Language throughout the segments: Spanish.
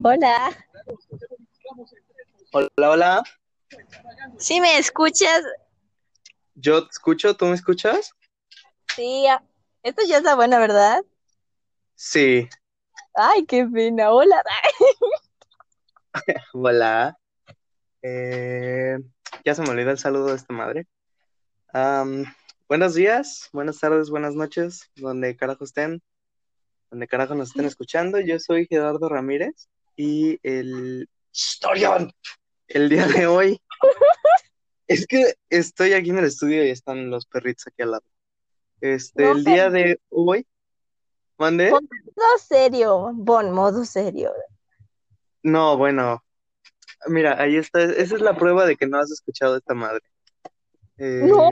Hola. Hola, hola. ¿Sí me escuchas? Yo te escucho, ¿tú me escuchas? Sí. ah, Esto ya está buena, ¿verdad? Sí. Ay, qué pena. Hola. Hola. Eh, ya se me olvidó el saludo de esta madre. Buenos días, buenas tardes, buenas noches, donde carajo estén, donde carajo nos estén escuchando. Yo soy Gerardo Ramírez y el historión el día de hoy es que estoy aquí en el estudio y están los perritos aquí al lado. Este, No, el día de hoy, ¿mande? Modo serio. Bon, modo serio. No, bueno, mira, ahí está, esa es la prueba de que no has escuchado esta madre. Eh, No.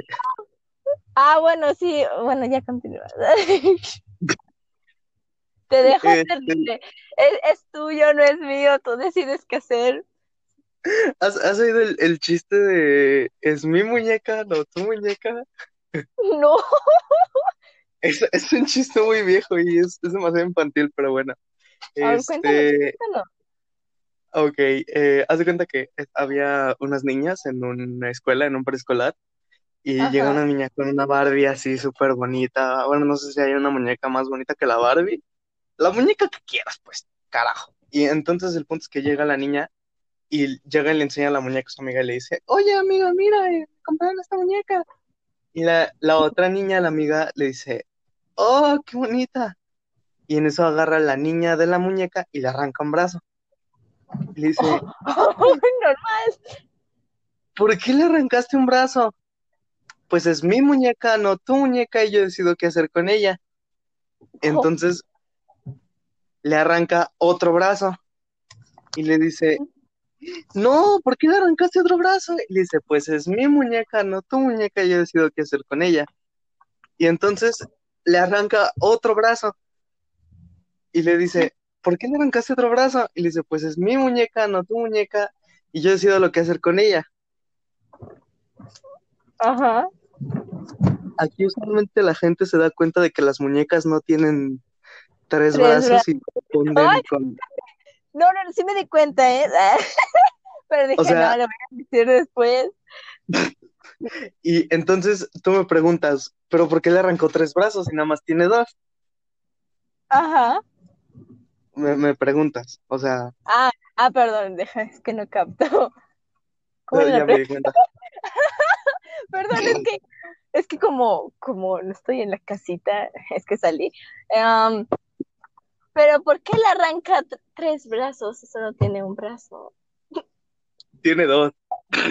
Ah, bueno, sí. Bueno, ya continúa. Te dejo Este- terrible. Es, es tuyo, no es mío. Tú decides qué hacer. ¿has, has oído el, el chiste de es mi muñeca, no tu muñeca? No. Es, es un chiste muy viejo y es, es demasiado infantil, pero bueno. A ver, Este, cuéntanos. ok, eh, haz de cuenta que había unas niñas en una escuela, en un preescolar, y Ajá. llega una niña con una Barbie así súper bonita. Bueno, no sé si hay una muñeca más bonita que la Barbie. La muñeca que quieras, pues, carajo. Y entonces el punto es que llega la niña y llega y le enseña la muñeca a su amiga y le dice, oye amiga, mira, eh, compraron esta muñeca. Y la, la otra niña, la amiga, le dice, oh, qué bonita. Y en eso agarra a la niña de la muñeca y le arranca un brazo. Y le dice, Normal. ¿por qué le arrancaste un brazo? Pues es mi muñeca, no tu muñeca, y yo decido qué hacer con ella. Entonces le arranca otro brazo y le dice, no, ¿por qué le arrancaste otro brazo? Y le dice, pues es mi muñeca, no tu muñeca, y yo decido qué hacer con ella. Y entonces le arranca otro brazo y le dice, ¿por qué le arrancaste otro brazo? Y le dice, pues es mi muñeca, no tu muñeca, y yo decido lo que hacer con ella. Ajá. Aquí usualmente la gente se da cuenta de que las muñecas no tienen tres, Tres brazos y Ay. con... No, no, sí me di cuenta, ¿eh? Pero dije, O sea- no, lo voy a decir después. Y entonces tú me preguntas, ¿pero por qué le arrancó tres brazos y nada más tiene dos? Ajá. Me, me preguntas, o sea, Ah, ah, perdón, deja, es que no capto. ¿Cómo ya me di cuenta. Perdón, es que, es que como, como no estoy en la casita, es que salí. Em, pero ¿por qué le arranca tres brazos? Eso no tiene un brazo. Tiene dos. Muy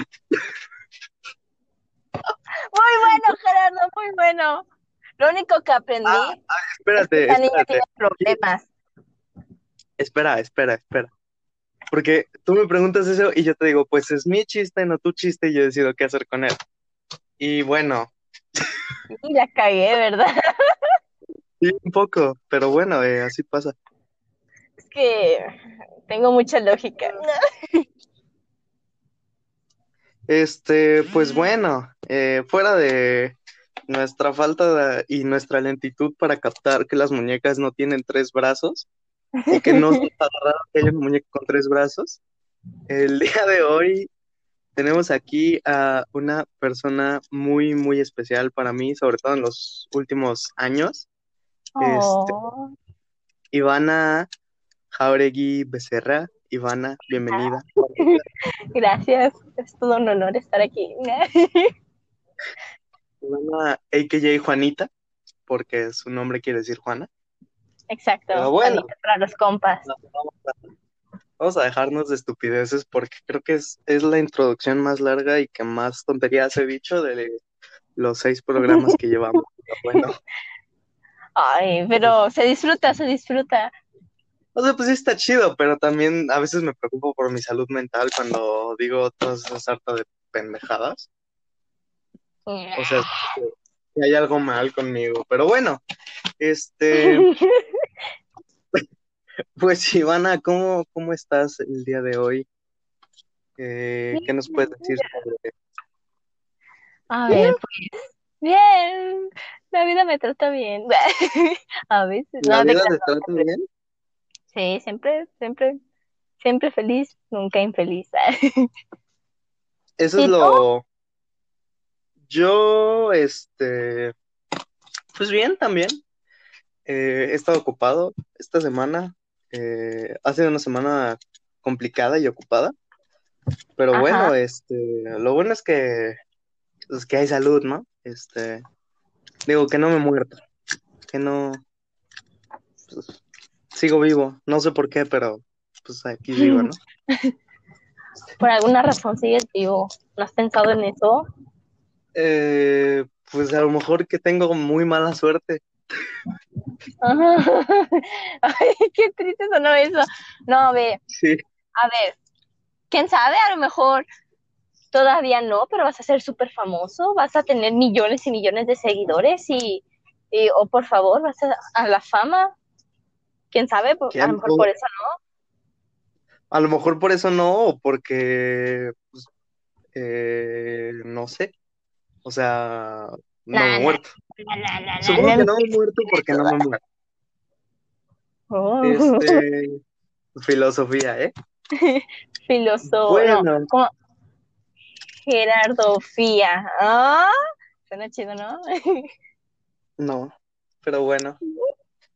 bueno, Gerardo, muy bueno. Lo único que aprendí Ah, es Espérate, que esta niña tiene problemas. Espera, espera, espera. Porque tú me preguntas eso y yo te digo, pues es mi chiste, no tu chiste, y yo decido qué hacer con él. Y bueno, Y la cagué, ¿verdad? Sí, un poco, pero bueno, eh, así pasa. Es que tengo mucha lógica. Este, pues bueno, eh, fuera de nuestra falta de- y nuestra lentitud para captar que las muñecas no tienen tres brazos y que no es tan raro que haya una muñeca con tres brazos, el día de hoy tenemos aquí a una persona muy, muy especial para mí, sobre todo en los últimos años, Oh, Ivana Jauregui Becerra. Ivana, bienvenida. gracias, es todo un honor estar aquí. Ivana, a.k.a. Juanita, porque su nombre quiere decir Juana. Exacto, Pero bueno. Juanita para los compas. Vamos a dejarnos de estupideces porque creo que es, es la introducción más larga y que más tonterías he dicho de los seis programas que llevamos. Pero bueno, Ay, pero se disfruta, se disfruta. o sea, pues sí está chido, pero también a veces me preocupo por mi salud mental cuando digo todas esas hartas de pendejadas. O sea, que hay algo mal conmigo. Pero bueno, este, pues Ivana, ¿cómo, cómo estás el día de hoy? Eh, ¿qué nos puedes decir sobre A ver, pues, bien, la vida me trata bien. A veces, la no, vida te trata bien? sí, siempre, siempre Siempre feliz, nunca infeliz. Eso es lo. Yo, este. Pues bien, también. Eh, he estado ocupado esta semana. Eh, ha sido una semana complicada y ocupada. Pero bueno, este, lo bueno es que, es pues, que hay salud, ¿no? Este, digo que no me he muerto, que no, pues, sigo vivo, no sé por qué, pero pues aquí vivo, ¿no? Por alguna razón sigues vivo, ¿no has pensado en eso? Eh, pues a lo mejor que tengo muy mala suerte. Ay, qué triste sonó eso. No, ve. Sí. A ver, quién sabe, a lo mejor todavía no, pero vas a ser súper famoso, vas a tener millones y millones de seguidores y, o por favor, vas a, la fama. ¿Quién sabe? A lo mejor por eso no. A lo mejor por eso no, porque, pues, eh, no sé. O sea, no me he muerto. Supongo que no me he muerto porque no me he muerto. Oh. Este, filosofía, ¿eh? Filosofía. Bueno. Gerardofía. ¿Ah? Suena chido, ¿no? no, pero bueno.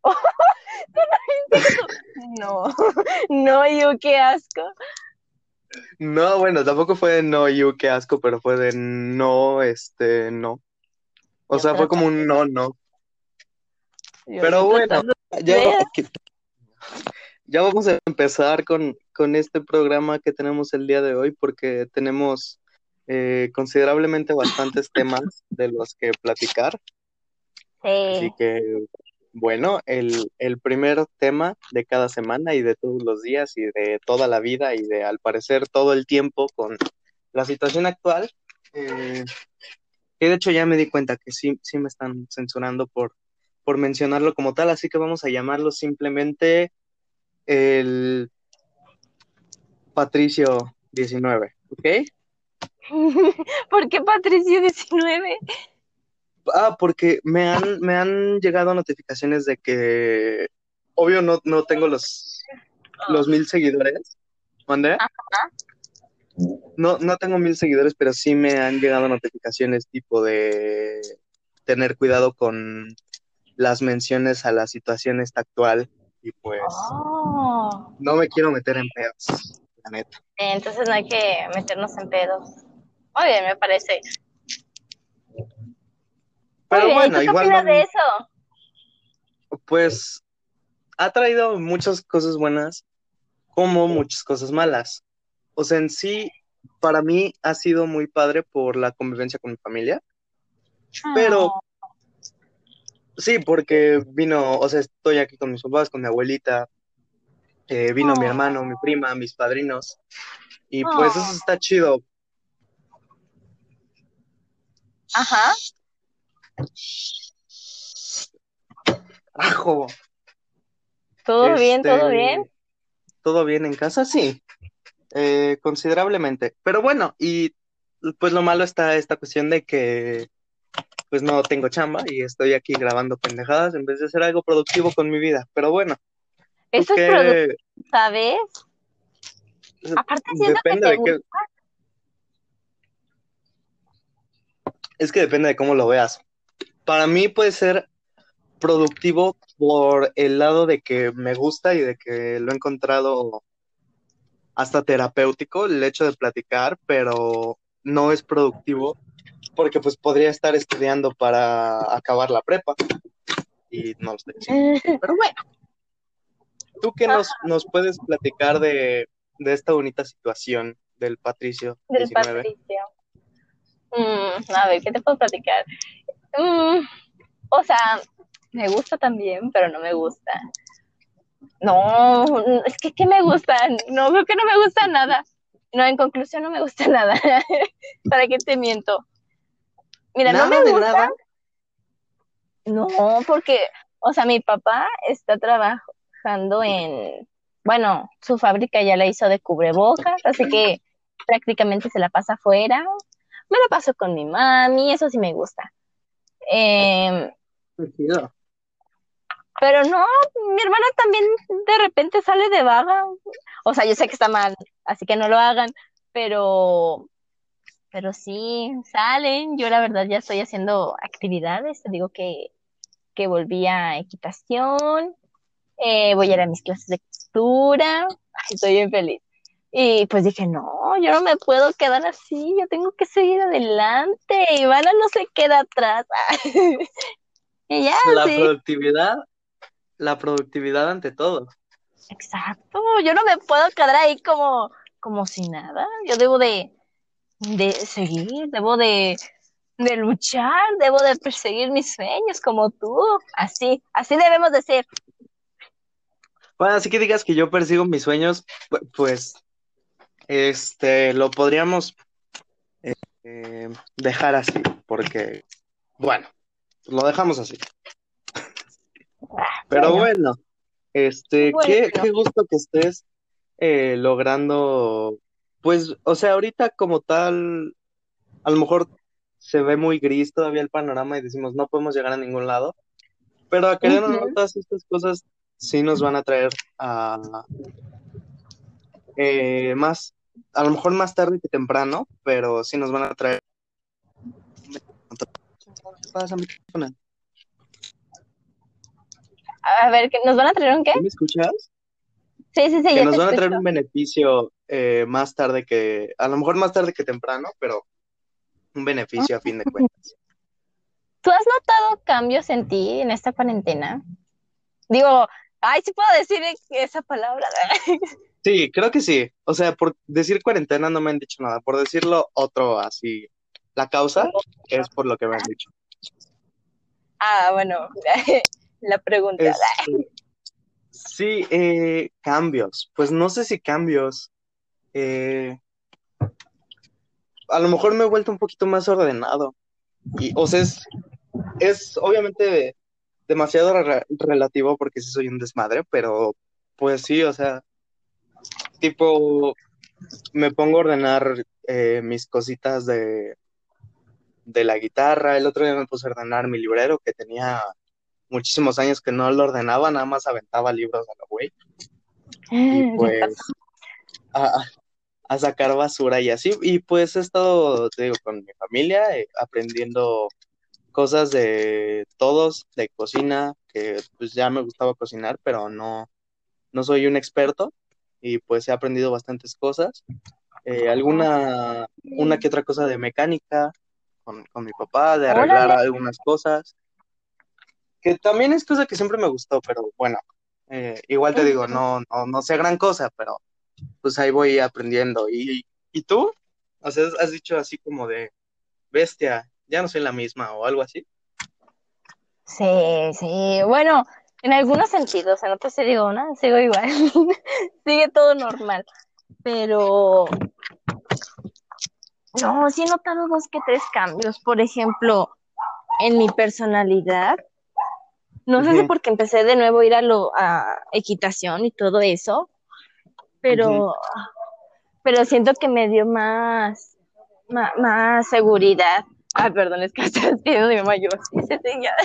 no, no, yo qué asco. No, bueno, tampoco fue de no, you, qué asco, pero fue de no, este, no. O sea, fue como un no, no. pero bueno, ya, ya vamos a empezar con, con este programa que tenemos el día de hoy porque tenemos eh, considerablemente bastantes temas de los que platicar. Sí. Así que, bueno, el, el primer tema de cada semana y de todos los días y de toda la vida y de, al parecer, todo el tiempo con la situación actual. Eh, que de hecho ya me di cuenta que sí, sí me están censurando por, por mencionarlo como tal, así que vamos a llamarlo simplemente el Patricio 19, ¿ok? ¿Por qué Patricio 19? Ah, porque me han, me han llegado notificaciones de que, obvio, no, no tengo los, los mil seguidores. ¿Mande? No, no tengo mil seguidores, pero sí me han llegado notificaciones tipo de tener cuidado con las menciones a la situación esta actual y pues oh. no me quiero meter en pedos, la neta. Entonces no hay que meternos en pedos. Muy bien, me parece. Pero bueno, igual. ¿Qué opinas de eso? Pues ha traído muchas cosas buenas como muchas cosas malas. O sea, en sí, para mí ha sido muy padre por la convivencia con mi familia. Pero ah. sí, porque vino, o sea, estoy aquí con mis papás, con mi abuelita, eh, vino mi hermano, mi prima, mis padrinos. Y pues eso está chido. Ajá. Ajo. ¿Todo bien? ¿Todo este, bien? ¿Todo bien en casa? Sí. Eh, considerablemente. Pero bueno, y pues lo malo está esta cuestión de que pues no tengo chamba y estoy aquí grabando pendejadas en vez de hacer algo productivo con mi vida. Pero bueno. Eso es productivo, ¿sabes? Aparte siento depende que de Es que depende de cómo lo veas. Para mí puede ser productivo por el lado de que me gusta y de que lo he encontrado hasta terapéutico el hecho de platicar, pero no es productivo porque pues podría estar estudiando para acabar la prepa y no lo estoy Pero bueno, ¿tú qué nos, nos puedes platicar de, esta bonita situación del Patricio? Del Patricio. Mm, a ver, ¿qué te puedo platicar? Mm, o sea, me gusta también, pero no me gusta. No, es que ¿qué me gusta? No, creo que no me gusta nada. No, en conclusión no me gusta nada. ¿Para qué te miento? Mira, no me gusta. No, porque, o sea, mi papá está trabajando en, bueno, su fábrica ya la hizo de cubrebocas, así que prácticamente se la pasa afuera. Me la paso con mi mami, eso sí me gusta. Eh, pero no, mi hermana también de repente sale de vaga. O sea, yo sé que está mal, así que no lo hagan, pero, pero sí, salen. Yo la verdad ya estoy haciendo actividades. Te digo que, que volví a equitación, eh, voy a ir a mis clases de costura. estoy bien feliz. Y pues dije, no, yo no me puedo quedar así, yo tengo que seguir adelante. Ivana no se queda atrás. y ya, la productividad, la productividad ante todo. Exacto, yo no me puedo quedar ahí como, como si nada. Yo debo de, de seguir, debo de, de luchar, debo de perseguir mis sueños como tú. Así, así debemos de ser. Bueno, así que digas que yo persigo mis sueños, pues este, lo podríamos eh, dejar así, porque, bueno, lo dejamos así. Pero bueno, este, Qué, qué, gusto que estés eh, logrando, pues, o sea, ahorita como tal, a lo mejor se ve muy gris todavía el panorama y decimos no podemos llegar a ningún lado, pero a querer todas estas cosas sí nos van a traer a eh, más a lo mejor más tarde que temprano, pero sí nos van a traer. A ver, ¿nos van a traer un qué? ¿Me escuchas? Sí, sí, sí. Que nos van a traer un beneficio eh, más tarde que, a lo mejor más tarde que temprano, pero un beneficio a fin de cuentas. ¿Tú has notado cambios en ti en esta cuarentena? Digo, ay, sí puedo decir esa palabra. Sí, creo que sí. O sea, por decir cuarentena no me han dicho nada. Por decirlo otro así, la causa es por lo que me han dicho. Ah, bueno, la pregunta. Este, sí, eh, cambios. Pues no sé si cambios. Eh, a lo mejor me he vuelto un poquito más ordenado. Y, o sea, es, es obviamente demasiado relativo porque sí soy un desmadre, pero pues sí, o sea, tipo, me pongo a ordenar eh, mis cositas de, de la guitarra. El otro día me puse a ordenar mi librero, que tenía muchísimos años que no lo ordenaba, nada más aventaba libros a la güey. Y ah, pues a, sacar basura y así. Y pues he estado, te digo, con mi familia, eh, aprendiendo cosas de todos, de cocina, que pues ya me gustaba cocinar, pero no, no soy un experto y pues he aprendido bastantes cosas. Eh, alguna, una que otra cosa de mecánica con, mi papá, de arreglar algunas cosas, que también es cosa que siempre me gustó, pero bueno, eh, igual te digo, no, no, no sé gran cosa, pero pues ahí voy aprendiendo. ¿Y, y tú? O sea, has dicho así como de bestia, ya no soy la misma o algo así. Sí, sí, bueno, en algunos sentidos, en otros se digo, ¿no? Sigo igual, sigue todo normal, pero no, sí he notado dos que tres cambios, por ejemplo, en mi personalidad, no sé si porque empecé de nuevo a ir a, lo, a equitación y todo eso, pero, pero siento que me dio más, más, seguridad. Ah, perdón, es que estoy haciendo sí, ya.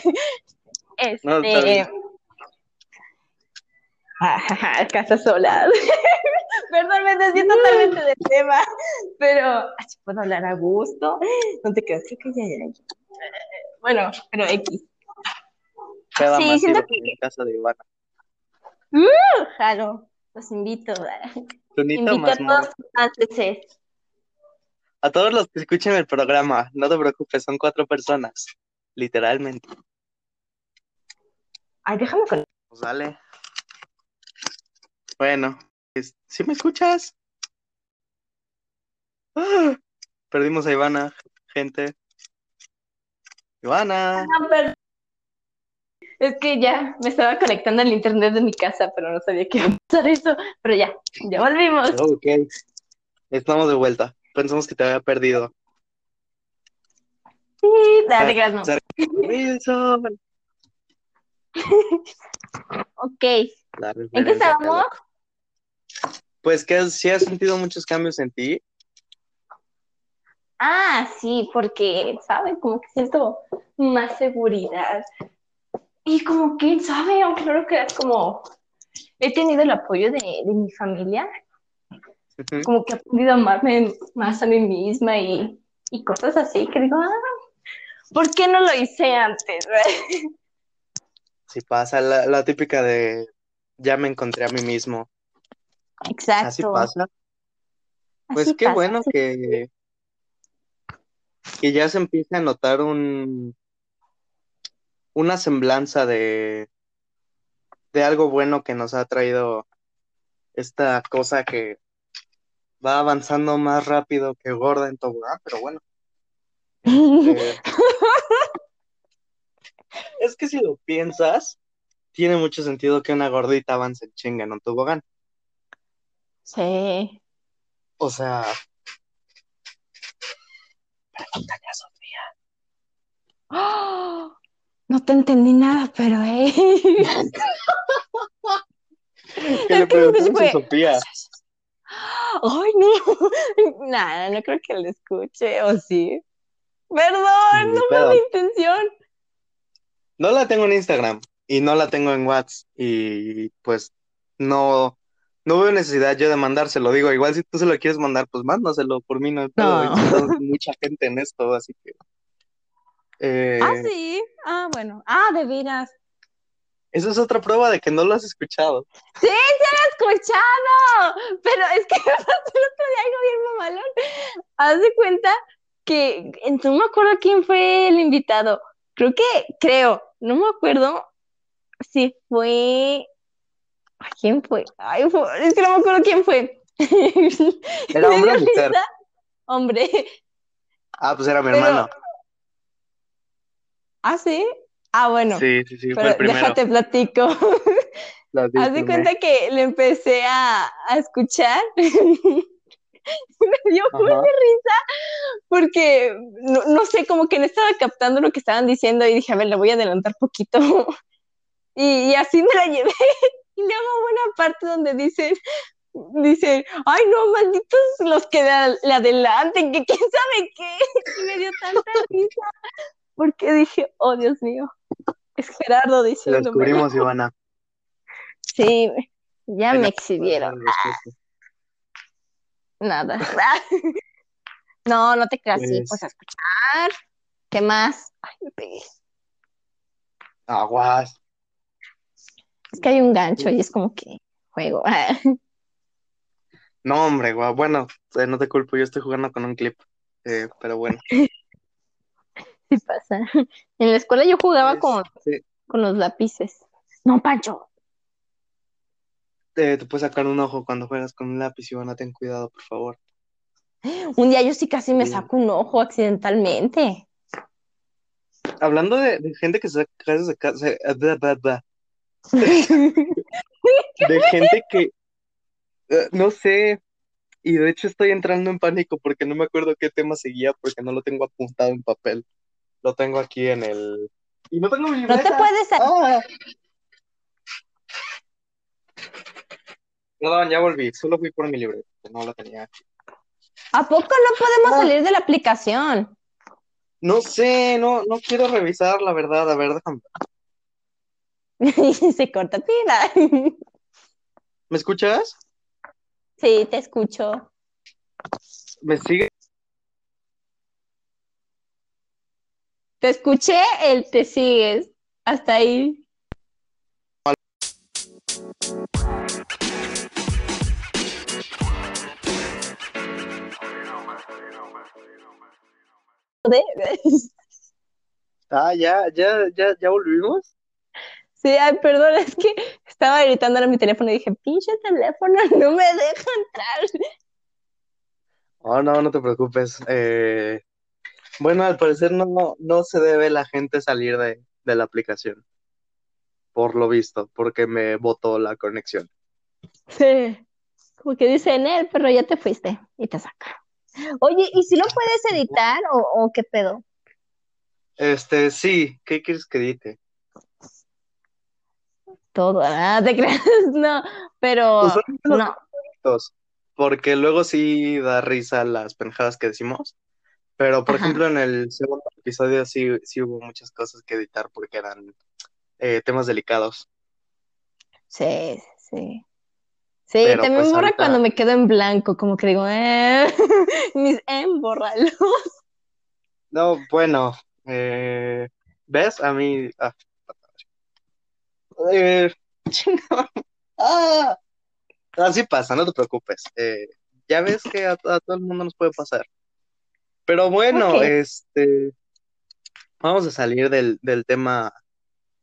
Este, casa sola. Perdón, me desvié totalmente del tema, pero puedo hablar a gusto. No te creas, creo que ya, ya, Bueno, pero X. sí, siento que. En casa de Ivana. Uh, jalo, los invito. invito a todos A todos los que escuchen el programa, no te preocupes, son cuatro personas, literalmente. Ay, déjame con. Pues dale. Bueno, ¿sí me escuchas? ¡Ah! Perdimos a Ivana, gente. Ivana. Es que ya me estaba conectando al internet de mi casa, pero no sabía que iba a pasar eso. Pero ya, ya volvimos. Ok. Estamos de vuelta. Pensamos que te había perdido. Sí, dale, gracias. ok. ¿En qué estábamos? Pues que si has sentido muchos cambios en ti. Ah, sí, porque, ¿sabe? Como que siento más seguridad. Y como que, ¿sabe? Aunque no lo creas, como he tenido el apoyo de, mi familia como que he aprendido a amarme más a mí misma y, y cosas así que digo, ah, ¿por qué no lo hice antes? Sí pasa, la, la típica de ya me encontré a mí mismo. Así Exacto. pasa. Pues Así qué pasa, bueno así- que, que ya se empiece a notar un, una semblanza de, de algo bueno que nos ha traído esta cosa que va avanzando más rápido que gorda en tobogán, pero bueno. Este, es que si lo piensas, tiene mucho sentido que una gordita avance en chinga en un tobogán. Sí. O sea, pregúntale a Sofía. ¡Oh! No te entendí nada, pero eh. ¿Qué le Es que me preguntas a Sofía? Ay, no. Nada, no creo que lo escuche, ¿o sí? Perdón, no fue mi intención. No la tengo en Instagram y no la tengo en WhatsApp y pues no, no veo necesidad yo de mandárselo. Digo, igual si tú se lo quieres mandar, pues mándaselo. Por mí no. No. Mucha gente en esto, así que... eh, Ah, sí. Ah, bueno. Ah, de veras. Esa es otra prueba de que no lo has escuchado. Sí, se lo he escuchado. Pero es que me pasó el otro día algo bien mamalón. Haz de cuenta que no me acuerdo quién fue el invitado. Creo que, creo, no me acuerdo si fue. ¿A ¿Quién fue? Ay, fue- es que no me acuerdo quién fue. ¿Era hombre o mujer? Hombre. Ah, pues era mi Pero- hermano. ¿Ah, sí? Ah, bueno. Sí, sí, sí, fue Pero el primero. déjate platico. Haz de cuenta que le empecé a, a escuchar. Me dio de risa porque no, no sé, como que no estaba captando lo que estaban diciendo y dije, a ver, le voy a adelantar poquito. Y, y así me la llevé. Y luego una parte donde dicen, dicen, ay no, malditos los que la, la adelanten, que quién sabe qué. Y me dio tanta risa porque dije, oh Dios mío, es Gerardo Lo diciéndome. descubrimos, Ivana. Sí, ya me exhibieron. Nada. No, no te creas así, Pues- pues a escuchar. ¿Qué más? Ay, me pegué. Aguas. Es que hay un gancho y es como que juego. No, hombre, guau. Bueno, eh, no te culpo, yo estoy jugando con un clip. Eh, pero bueno. Sí pasa. En la escuela yo jugaba con, con los lápices. No, Pancho. eh, te puedes sacar un ojo cuando juegas con un lápiz, Ivana, ten cuidado, por favor. Un día yo sí casi me Sí. saco un ojo accidentalmente. Hablando de, de gente que se saca de de gente que, eh, no sé, y de hecho estoy entrando en pánico porque no me acuerdo qué tema seguía porque no lo tengo apuntado en papel. Lo tengo aquí en el... Y no tengo mi No te puedes. Ah. Perdón, ya volví, solo fui por mi libreta, no la tenía aquí. ¿A poco no podemos No. salir de la aplicación? No sé, no, no quiero revisar la verdad, a ver, déjame. Se corta pila. ¿Me escuchas? Sí, te escucho. ¿Me sigue? Te escuché, el te sigues. Hasta ahí. Ah, ya, ya, ya, ya volvimos. Sí, ay, perdón, es que estaba gritando a mi teléfono y dije, pinche teléfono, no me deja entrar. Oh, no, no te preocupes. Eh, bueno, al parecer no, no se debe la gente salir de, de la aplicación. Por lo visto, porque me botó la conexión. Sí. Como que dice en él, pero ya te fuiste y te saca. Oye, ¿y si lo puedes editar o, o qué pedo? Este, sí, ¿qué quieres que edite? Todo, ah, te creas, no, pero los no. porque luego sí da risa las pendejadas que decimos. Pero, por Ajá. ejemplo, en el segundo episodio sí, sí hubo muchas cosas que editar porque eran eh, temas delicados. Sí, sí. Sí, Pero, también pues, me borra ahorita- cuando me quedo en blanco, como que digo, eh, mis en bórralo. No, bueno, eh, ¿ves? A mí... ah, eh. Ah, así pasa, no te preocupes. Eh, ya ves que a, a todo el mundo nos puede pasar. Pero bueno, este, vamos a salir del, del tema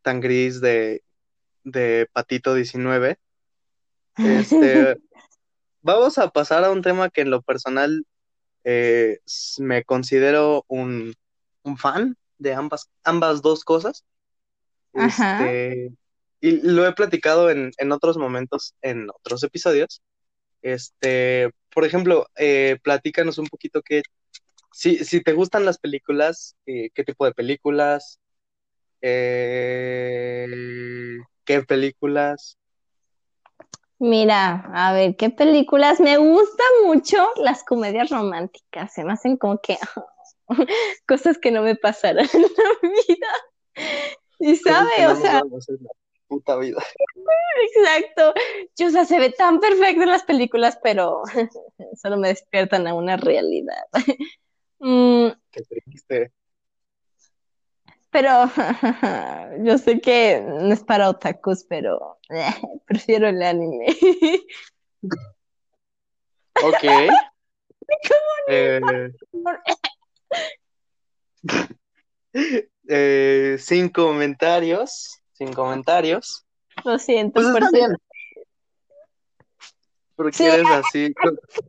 tan gris de, de Patito 19. Este, vamos a pasar a un tema que en lo personal eh, me considero un, un fan de ambas, ambas dos cosas. Ajá. Este, y lo he platicado en, en otros momentos, en otros episodios. Este, por ejemplo, eh, platícanos un poquito que, si, si te gustan las películas, eh, qué tipo de películas, eh, qué películas. Mira, a ver, ¿qué películas? Me gustan mucho las comedias románticas, se me hacen como que cosas que no me pasarán en la vida. Y sabe, o sea, puta vida. exacto. Yo, o sea, se ve tan perfecto en las películas, pero solo me despiertan a una realidad. Mm, Qué triste. pero yo sé que no es para otakus, pero eh, prefiero el anime. Ok. Eh, eh, sin comentarios, sin comentarios. Lo siento Pues por está bien. Porque Sí. eres así.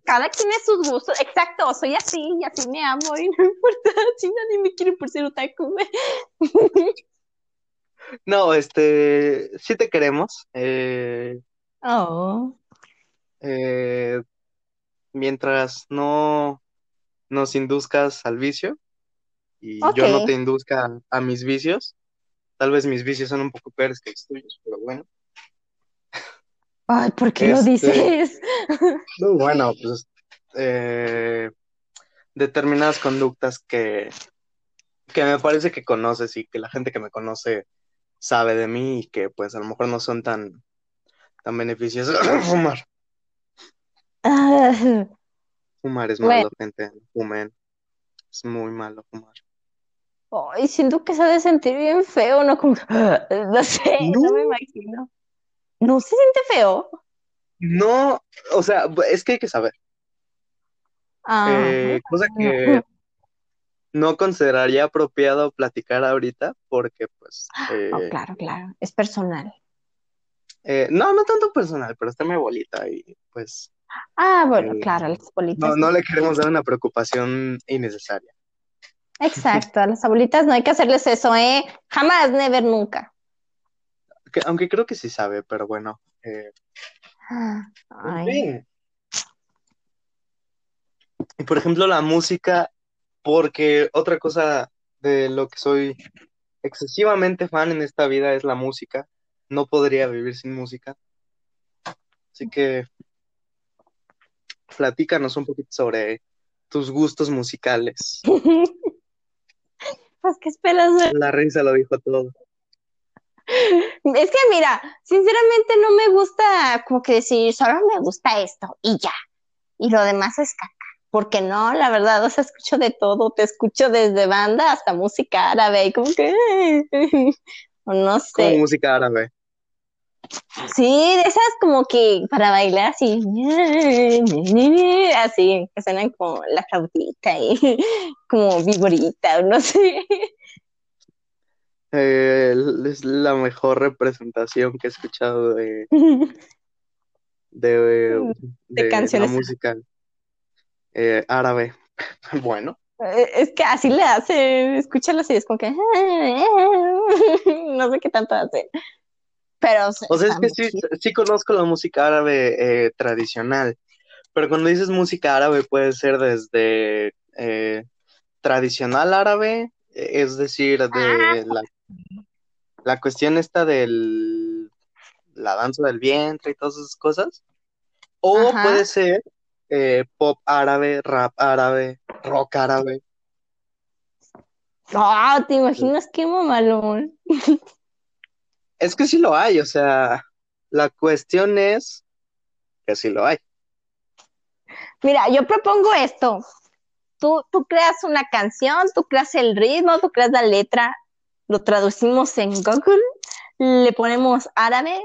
Cada quien es sus gustos. Exacto, soy así y así me amo y no importa si nadie me quiere por ser otaku. No, este, sí te queremos. eh, Oh, eh, mientras no nos induzcas al vicio y yo no te induzca a mis vicios. Tal vez mis vicios son un poco peores que los tuyos, pero bueno. ay, ¿por qué lo Este- dices? No, bueno, pues eh, determinadas conductas que, que me parece que conoces y que la gente que me conoce sabe de mí y que pues a lo mejor no son tan, tan beneficiosas. Fumar. Ah, Fumar es Bueno. malo, gente. Fumen. Es muy malo fumar. Ay, siento que se ha de sentir bien feo, ¿no? Como, no sé, no. No. me imagino. ¿No se siente feo? No, o sea, es que hay que saber. Ah, Eh, cosa que no consideraría apropiado platicar ahorita porque pues eh, oh, claro, claro, es personal. eh, no, no tanto personal, pero está mi abuelita y pues Ah, bueno, Eh, claro, las abuelitas. no, no le queremos dar una preocupación innecesaria. Exacto, a las abuelitas no hay que hacerles eso, ¿eh? Jamás, never, nunca. Que- aunque creo que sí sabe, pero bueno. eh, Ah, en Ay. fin. Y por ejemplo, la música, porque otra cosa de lo que soy excesivamente fan en esta vida es la música. No podría vivir sin música. Así que platícanos un poquito sobre tus gustos musicales. Pues, ¿qué esperas? La risa lo dijo todo. Es que mira, sinceramente no me gusta como que decir, solo me gusta esto y ya. Y lo demás es caca. Porque no, la verdad, o sea, escucho de todo, te escucho desde banda hasta música árabe y como que, o no Como sé. música árabe. Sí, de esas como que para bailar así, así, que suenan como la flautita y como vigorita, o no sé. Eh, es la mejor representación que he escuchado de, de, de, De la canciones. música eh, árabe. Bueno, Eh, Es que así le hace, escúchalo así, es como que no sé qué tanto hace. Pero o sea, es que sí, sí conozco la música árabe eh, tradicional, pero cuando dices música árabe puede ser desde eh, tradicional árabe, eh, es decir, de la, la cuestión esta del la danza del vientre y todas esas cosas, o Ajá. puede ser eh, pop árabe, rap árabe, rock árabe. Ah, ¿te imaginas qué mamalón? Es que sí lo hay, o sea, la cuestión es que sí lo hay. Mira, yo propongo esto. Tú, tú creas una canción, tú creas el ritmo, tú creas la letra, lo traducimos en Google, le ponemos árabe,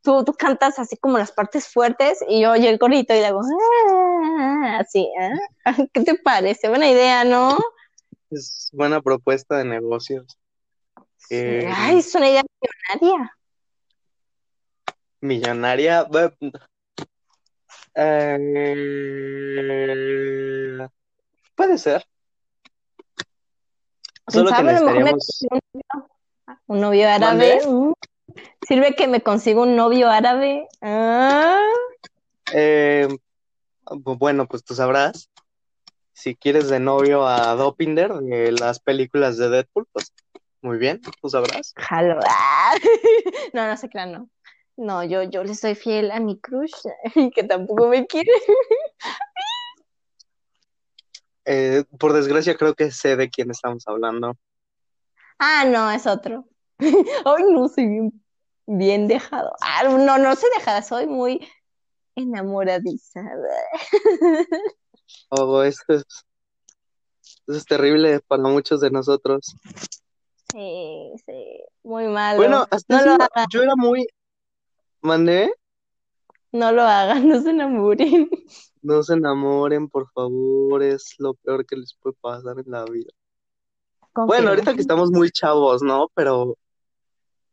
tú, tú cantas así como las partes fuertes y yo oye el gorrito y le hago "Ah", así, ¿eh? ¿Qué te parece? Buena idea, ¿no? Es buena propuesta de negocios. Eh, Ay, es una idea millonaria. millonaria. eh, puede ser. Solo que necesitaríamos. un novio árabe. Mm. Sirve que me consigo un novio árabe. Ah. eh, bu- bueno, pues tú sabrás. Si quieres de novio a Dopinder de las películas de Deadpool, pues muy bien, tú sabrás. Jalo. No, no se crean, no. No, yo, yo le soy fiel a mi crush, que tampoco me quiere. Eh, por desgracia, creo que sé de quién estamos hablando. Ah, no, es otro. Ay, no, soy bien, bien dejado. Ah, no, no soy dejada, soy muy enamoradiza. Oh, esto es, esto es terrible para muchos de nosotros. Sí, sí, muy malo. Bueno, hasta No lo eso hagan, yo era muy. ¿Mandé? no lo hagan, no se enamoren. No se enamoren, por favor, es lo peor que les puede pasar en la vida. Bueno, ahorita que estamos muy chavos, ¿no? Pero,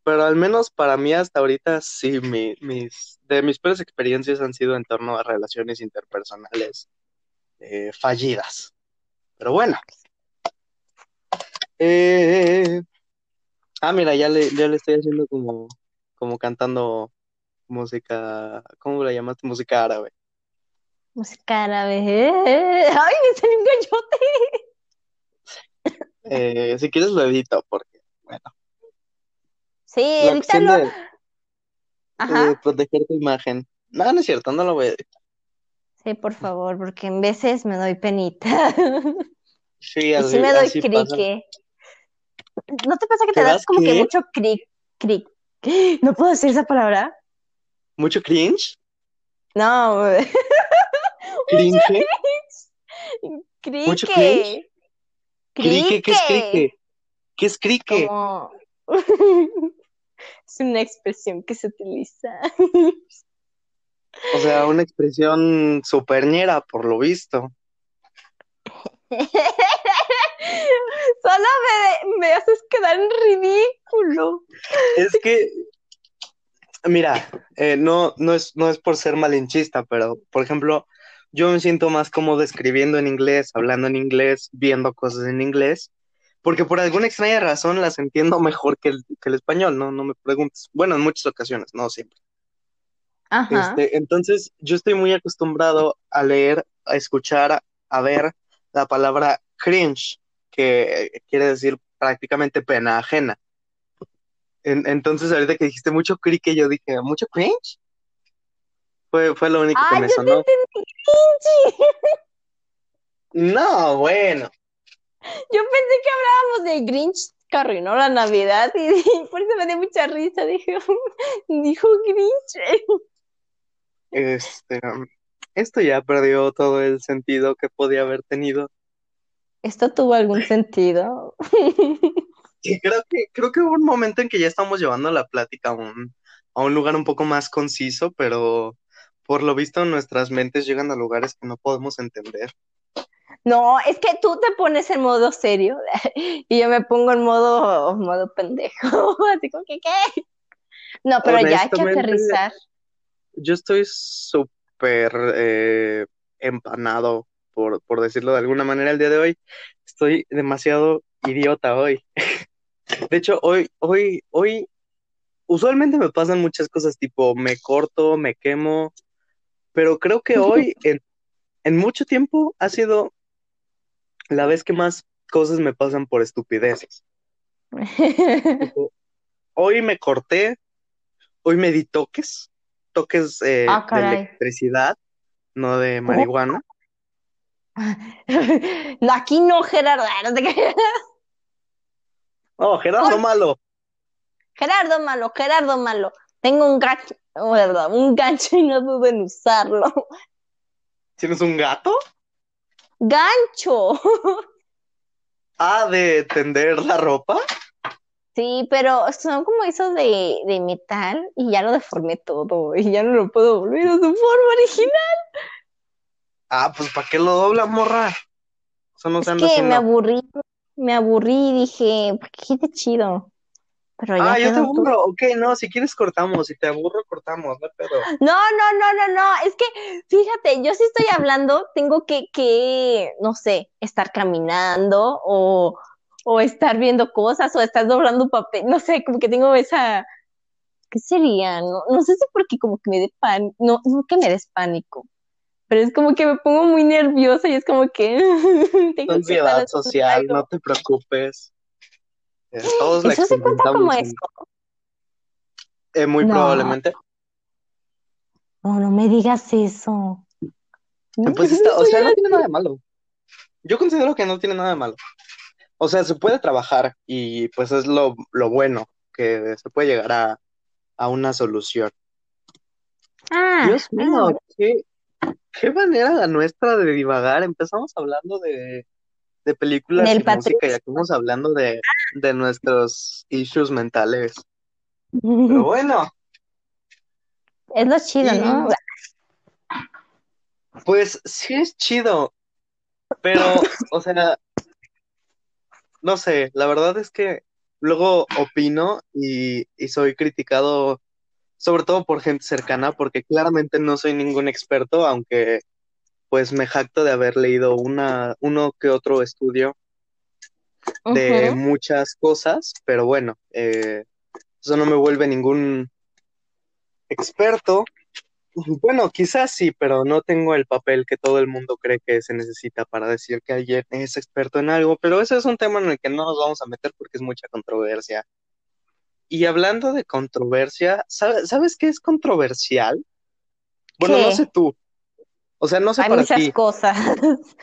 pero al menos para mí hasta ahorita sí, mi- mis, de mis peores experiencias han sido en torno a relaciones interpersonales eh, fallidas. Pero bueno. Eh, ah, mira, ya le, ya le estoy haciendo como, como cantando música, ¿cómo la llamaste? Música árabe. Música árabe. Ay, me salió un gallote. Eh, si quieres lo edito, porque, bueno, Sí, edítalo. de, Ajá. de proteger tu imagen. No, no es cierto, no lo voy a editar. Sí, por favor, porque en veces me doy penita. Sí, Y sí así, me doy así pasa. ¿No te pasa que ¿Te das como que mucho cric, cric? ¿No puedo decir esa palabra? ¿Mucho cringe? No. ¿Cringe? ¿Mucho crique. ¿Crique? ¿Qué es Crique. crique? ¿Qué es crique? Como... Es una expresión que se utiliza. O sea, una expresión superñera, por lo visto. Solo me, me haces quedar en ridículo. Es que, mira, eh, no, no es, no es por ser malinchista, pero, por ejemplo, yo me siento más cómodo escribiendo en inglés, hablando en inglés, viendo cosas en inglés, porque por alguna extraña razón las entiendo mejor que el, que el español, ¿no? No me preguntes. Bueno, en muchas ocasiones, no siempre. Ajá. Este, entonces, yo estoy muy acostumbrado a leer, a escuchar, a ver la palabra cringe, que quiere decir prácticamente pena ajena. En- entonces, ahorita que dijiste mucho crique, yo dije, ¿mucho cringe? Fue, fue lo único que ¡Ay, me yo te sonó. entendí, Grinch! No, bueno. Yo pensé que hablábamos de Grinch que arruinó la Navidad y, y por eso me dio mucha risa. Dije, dijo Grinch. Este, esto ya perdió todo el sentido que podía haber tenido. ¿Esto tuvo algún sentido? Creo que, creo que hubo un momento en que ya estamos llevando la plática a un, a un lugar un poco más conciso, pero por lo visto nuestras mentes llegan a lugares que no podemos entender. No, es que tú te pones en modo serio y yo me pongo en modo, modo pendejo. Así como que, ¿qué? No, pero ya hay que aterrizar. Yo estoy súper eh, empanado, por, por decirlo de alguna manera, el día de hoy. Estoy demasiado idiota hoy. De hecho, hoy, hoy, hoy, usualmente me pasan muchas cosas tipo me corto, me quemo, pero creo que hoy, en, en mucho tiempo, ha sido la vez que más cosas me pasan por estupideces. Hoy me corté, hoy me di toques, toques eh, Ah, de electricidad, no de marihuana. No, aquí no, Gerardo. No te creas. Oh, Gerardo. Malo. Gerardo malo, Gerardo malo. Tengo un gato, ¿verdad? Un gancho y no dudo en usarlo. ¿Tienes un gato? ¡Gancho! Ah, de tender la ropa. Sí, pero son como esos de, de metal y ya lo deformé todo y ya no lo puedo volver a su forma original. Ah, pues ¿para qué lo dobla, morra? Eso no se Es anda que haciendo. me aburrí, me aburrí y dije, ¿por qué qué chido? Pero ya Ah, yo te aburro. Ok, no, si quieres cortamos. Si te aburro, cortamos, no pedo. No, no, no, no, no. Es que, fíjate, yo sí estoy hablando, tengo que, que, no sé, estar caminando o, o estar viendo cosas o estar doblando papel. No sé, como que tengo esa. ¿Qué sería? No, no sé si porque como que me dé pan, no, no que me des pánico, pero es como que me pongo muy nerviosa y es como que tengo Ansiedad social, algo. no te preocupes. Eh, todos Eso se cuenta como eso. Eh, muy No. probablemente. No, no me digas eso. Pues está, o sea, no tiene nada de malo. Yo considero que no tiene nada de malo. O sea, se puede trabajar y pues es lo, lo bueno, que se puede llegar a, a una solución. Ah, Dios mío, ah, qué, qué manera la nuestra de divagar. Empezamos hablando de, de películas Del y música y acabamos hablando de, de nuestros issues mentales. Pero bueno, Es lo chido, ¿no? pues sí es chido, pero, o sea, no sé, la verdad es que luego opino y, y soy criticado, sobre todo por gente cercana, porque claramente no soy ningún experto, aunque pues me jacto de haber leído una, uno que otro estudio de muchas cosas, pero bueno, eh, eso no me vuelve ningún experto. Bueno, quizás sí, pero no tengo el papel que todo el mundo cree que se necesita para decir que alguien es experto en algo, pero ese es un tema en el que no nos vamos a meter porque es mucha controversia. Y hablando de controversia, ¿sabe- ¿sabes qué es controversial? Bueno, no sé tú, o sea, no sé Hay para muchas cosas.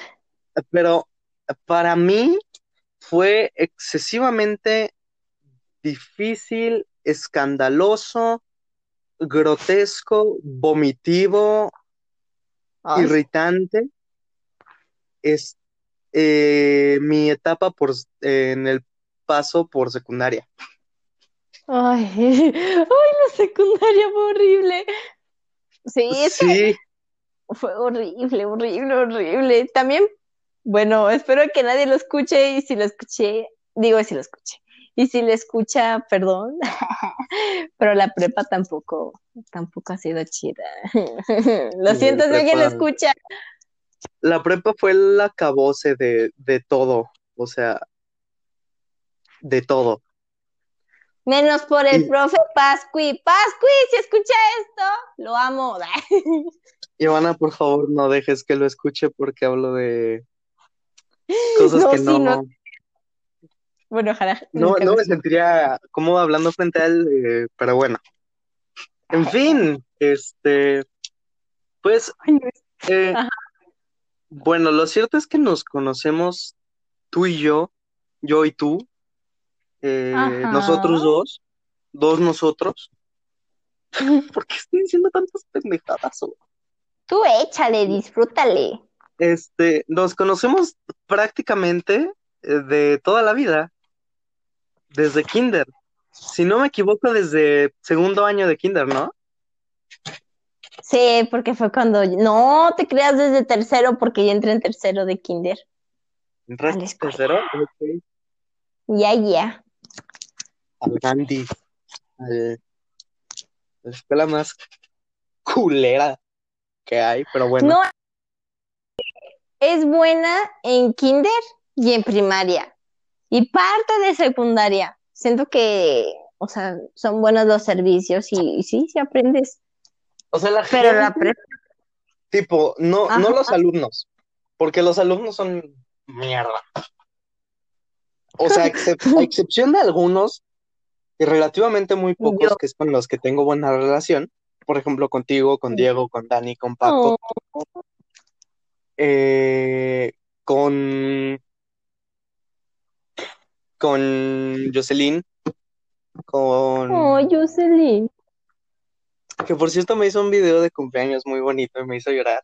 pero para mí fue excesivamente difícil, escandaloso, grotesco, vomitivo, Ay, irritante. Es eh, mi etapa por, eh, en el paso por secundaria. Ay, ay, la secundaria fue horrible. Sí, es que Sí, fue horrible, horrible, horrible. También, bueno, espero que nadie lo escuche y si lo escuché, digo si lo escuché. Y si lo escucha, perdón, pero la prepa tampoco, tampoco ha sido chida. Lo Sí, siento si alguien lo escucha. la prepa fue el acabose de, de todo, o sea, de todo. Menos por el Y- profe Pascui. Pascui, si escucha esto, lo amo. Ivana, por favor, no dejes que lo escuche porque hablo de cosas No, que sí, no, no. Bueno, ojalá. no, no me sentiría cómodo hablando frente a él, eh, pero bueno. En fin, este, pues, eh, bueno, lo cierto es que nos conocemos tú y yo, yo y tú, eh, nosotros dos, dos nosotros. ¿Por qué estoy diciendo tantas pendejadas? Tú échale, disfrútale. Este, nos conocemos prácticamente eh, de toda la vida, desde kinder. Si no me equivoco, desde segundo año de kinder, ¿no? Sí, porque fue cuando. No te creas desde tercero, porque ya entré en tercero de kinder. ¿Entraste. Ya, ya. Al Gandhi, al- la escuela más culera que hay, pero bueno. No, es buena en kinder y en primaria. Y parte de secundaria. Siento que, o sea, son buenos los servicios y, y sí, sí aprendes. O sea, la Pero la gente, prepa. tipo, no, no los alumnos, porque los alumnos son mierda. O sea, a excepción de algunos, y relativamente muy pocos Yo. que es con los que tengo buena relación, por ejemplo, contigo, con Diego, con Dani, con Paco, Oh, eh, con, con Jocelyn, con, oh, Jocelyn. Que por cierto me hizo un video de cumpleaños muy bonito y me hizo llorar.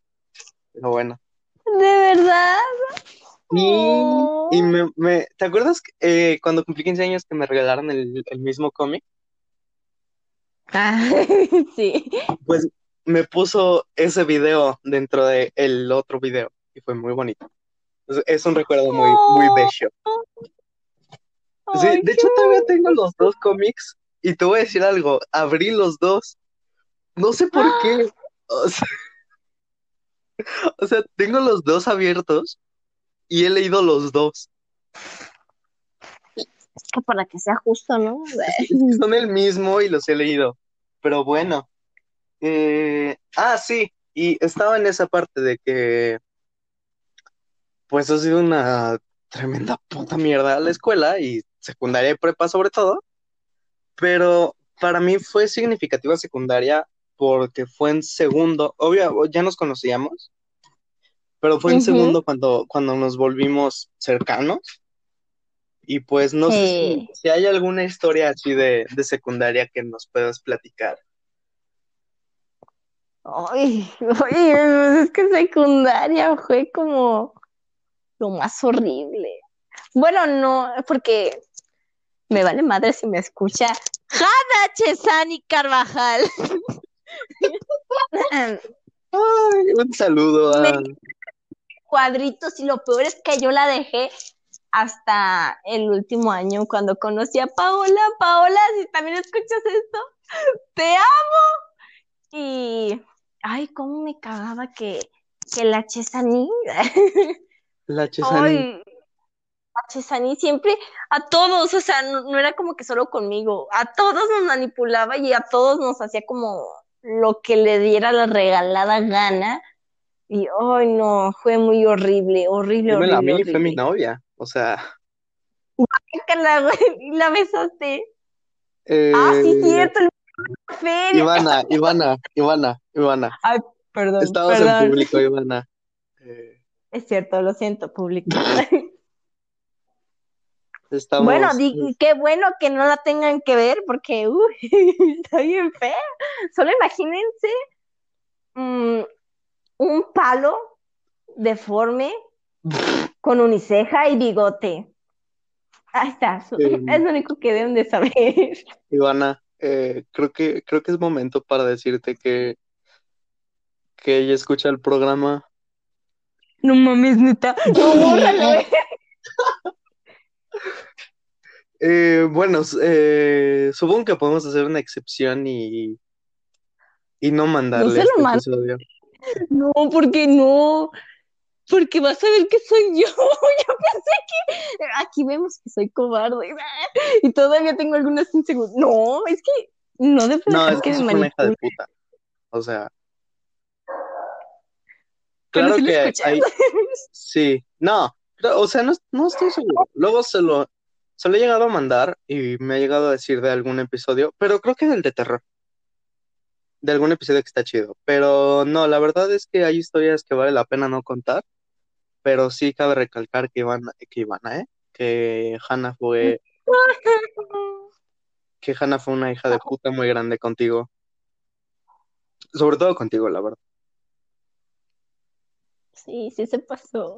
Pero bueno. ¿De verdad? Y, Oh. y me, me- ¿te acuerdas eh, cuando cumplí 15 años que me regalaron el, el mismo cómic? Ah, sí. Pues me puso ese video dentro de el otro video y fue muy bonito. Es, es un recuerdo muy, muy bello. Sí, de hecho todavía tengo los dos cómics y te voy a decir algo, abrí los dos. No sé por qué. O sea, o sea, tengo los dos abiertos y he leído los dos. Es que para que sea justo, ¿no? Son el mismo y los he leído. Pero bueno. Eh, ah, sí. Y estaba en esa parte de que pues ha sido una tremenda puta mierda la escuela y secundaria y prepa sobre todo. Pero para mí fue significativa secundaria porque fue en segundo, obvio, ya nos conocíamos, pero fue en segundo cuando, cuando nos volvimos cercanos. Y pues no sé si, hay alguna historia así de, de secundaria que nos puedas platicar. Ay, ay, es que secundaria fue como lo más horrible. Bueno, no, porque me vale madre si me escucha Hanna Chesani Carvajal. Ay, un saludo a... Me- Cuadritos y lo peor es que yo la dejé hasta el último año cuando conocí a Paola. Paola, si también escuchas esto, te amo. Y, ay, cómo me cagaba que, que la Chesani, La Chesani. ay, la siempre, a todos, o sea, no, no era como que solo conmigo, a todos nos manipulaba y a todos nos hacía como lo que le diera la regalada gana. Y, ay, no, fue muy horrible, horrible, Dímelo a horrible, mí, fue mi horrible. novia. O sea, y la besaste. eh, Ah, sí, cierto, el feria. Ivana, Ivana, Ivana, Ivana. Ay, perdón, Estabas en perdón. público, Ivana. Eh, Es cierto, lo siento, público. estamos. Bueno, qué bueno que no la tengan que ver porque, uy, está bien fea. Solo imagínense mm, un palo deforme con uniceja y bigote. Ahí está, Sí. es lo único que deben de saber. Ivana, eh, creo que, creo que es momento para decirte que, que ella escucha el programa. No mames, neta. No, bórralo, eh. Eh, bueno, eh, supongo que podemos hacer una excepción y, y no mandarle se lo este episodio. No, porque no. Porque vas a ver que soy yo. Yo pensé que aquí vemos que soy cobarde. Y todavía tengo algunas inseguridades. No, es que no dejar es que sos una hija de puta. O sea, claro que hay, sí, no, pero, o sea, no, no estoy seguro. Luego se lo, se lo he llegado a mandar y me ha llegado a decir de algún episodio, pero creo que del de terror. De algún episodio que está chido. Pero no, la verdad es que hay historias que vale la pena no contar. Pero sí cabe recalcar que Ivana, que Ivana, ¿eh? Que Hannah fue, que Hannah fue una hija de puta muy grande contigo. Sobre todo contigo, la verdad. Sí, sí se pasó.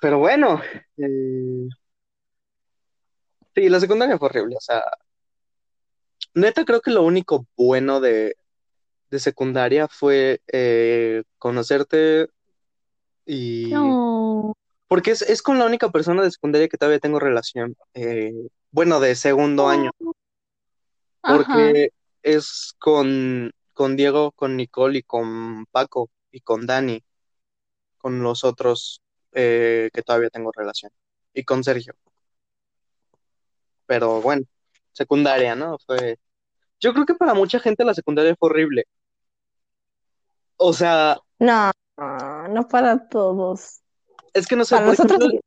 Pero bueno, eh, sí, la secundaria fue horrible. O sea, neta creo que lo único bueno de, de secundaria fue eh, conocerte y... No. Porque es, es con la única persona de secundaria que todavía tengo relación. eh, bueno, de segundo año. Ajá. Porque es con, con Diego, con Nicole y con Paco y con Dani. Con los otros eh, que todavía tengo relación. Y con Sergio. Pero bueno, secundaria, ¿no? Fue. Yo creo que para mucha gente la secundaria fue horrible. O sea, No, no, no para todos. es que no sé, Para nosotros ejemplo,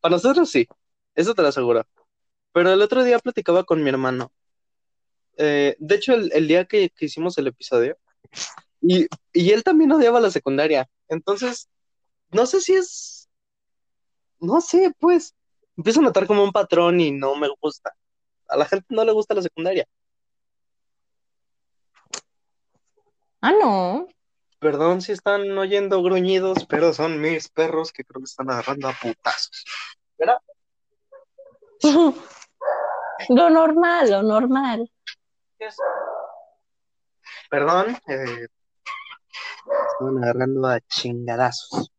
para nosotros sí, eso te lo aseguro. Pero el otro día platicaba con mi hermano. Eh, de hecho, el, el día que, que hicimos el episodio, y, y él también odiaba la secundaria. Entonces, no sé si es. No sé, pues. Empiezo a notar como un patrón y no me gusta. A la gente no le gusta la secundaria. Ah, no. Perdón si están oyendo gruñidos, pero son mis perros que creo que están agarrando a putazos. ¿Verdad? Lo normal, lo normal. Perdón, eh, están agarrando a chingadazos.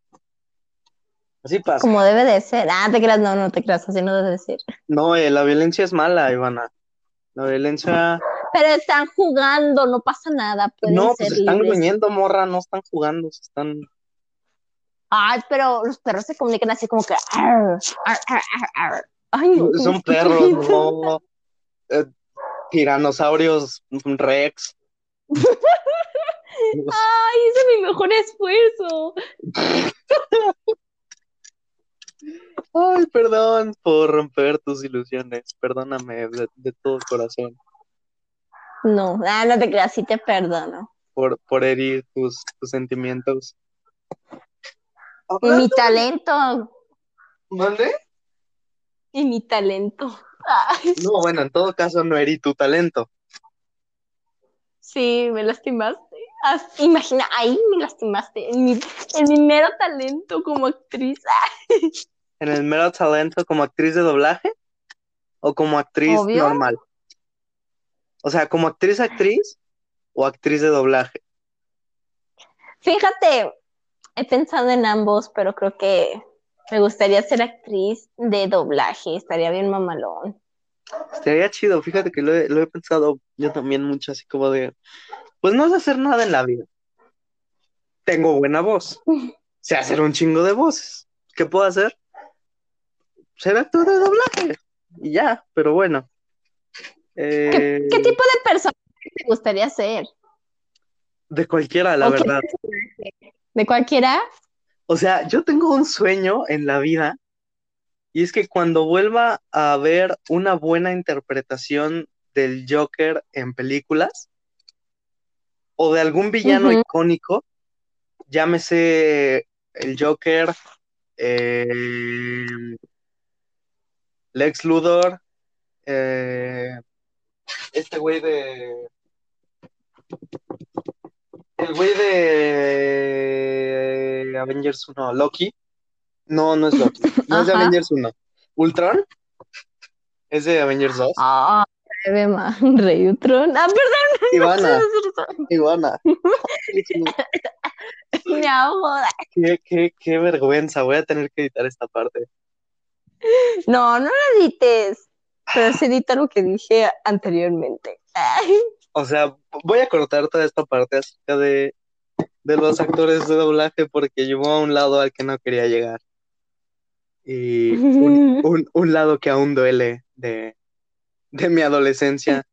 Así pasa. Como debe de ser. Ah, te creas, no, no te creas, así no debe de ser. No, eh, la violencia es mala, Ivana. La violencia. Pero están jugando, no pasa nada. No, ser pues están libres. gruñendo, morra, no están jugando, se están. Ay, pero los perros se comunican así como que. "Arr, ar, ar, ar, ar". Ay, no, qué Son perros, no. eh, tiranosaurios Rex. Ay, hice mi mejor esfuerzo. Ay, perdón por romper tus ilusiones. Perdóname de, de todo corazón. No, ah, no te creas, sí te perdono. Por, por herir tus, tus sentimientos. Y mi talento, ¿Mande? y mi talento. Ay, No, bueno, en todo caso no herí tu talento. sí, me lastimaste. As- imagina, ahí me lastimaste. En mi, en mi mero talento como actriz. Ay, ¿En el mero talento como actriz de doblaje? ¿O como actriz Obvio. normal? O sea, como actriz actriz o actriz de doblaje. Fíjate, he pensado en ambos, pero creo que me gustaría ser actriz de doblaje. Estaría bien mamalón. Estaría chido, fíjate que lo he, lo he pensado yo también mucho, así como de, pues no sé hacer nada en la vida. Tengo buena voz. Sé hacer un chingo de voces. ¿Qué puedo hacer? Ser actor de doblaje. Y ya, pero bueno. Eh, ¿Qué tipo de persona te gustaría ser? de cualquiera, la ¿O qué verdad. personaje? ¿De cualquiera? O sea, yo tengo un sueño en la vida y es que cuando vuelva a ver una buena interpretación del Joker en películas o de algún villano icónico, llámese el Joker, eh, Lex Luthor, eh, este güey de... El güey de Avengers 1, Loki. No, no es Loki. No es de. Avengers 1. Ultron. Es de Avengers 2. Ah, Rey Ultron. Ah, perdón, Ivana, Ivana. me ahogo. Qué, qué, qué vergüenza. Voy a tener que editar esta parte. No, no lo edites. Pero edita lo que dije anteriormente. Ay, O sea, voy a cortar toda esta parte acerca de, de los actores de doblaje porque llevó a un lado al que no quería llegar. Y un, un, un lado que aún duele de, de mi adolescencia.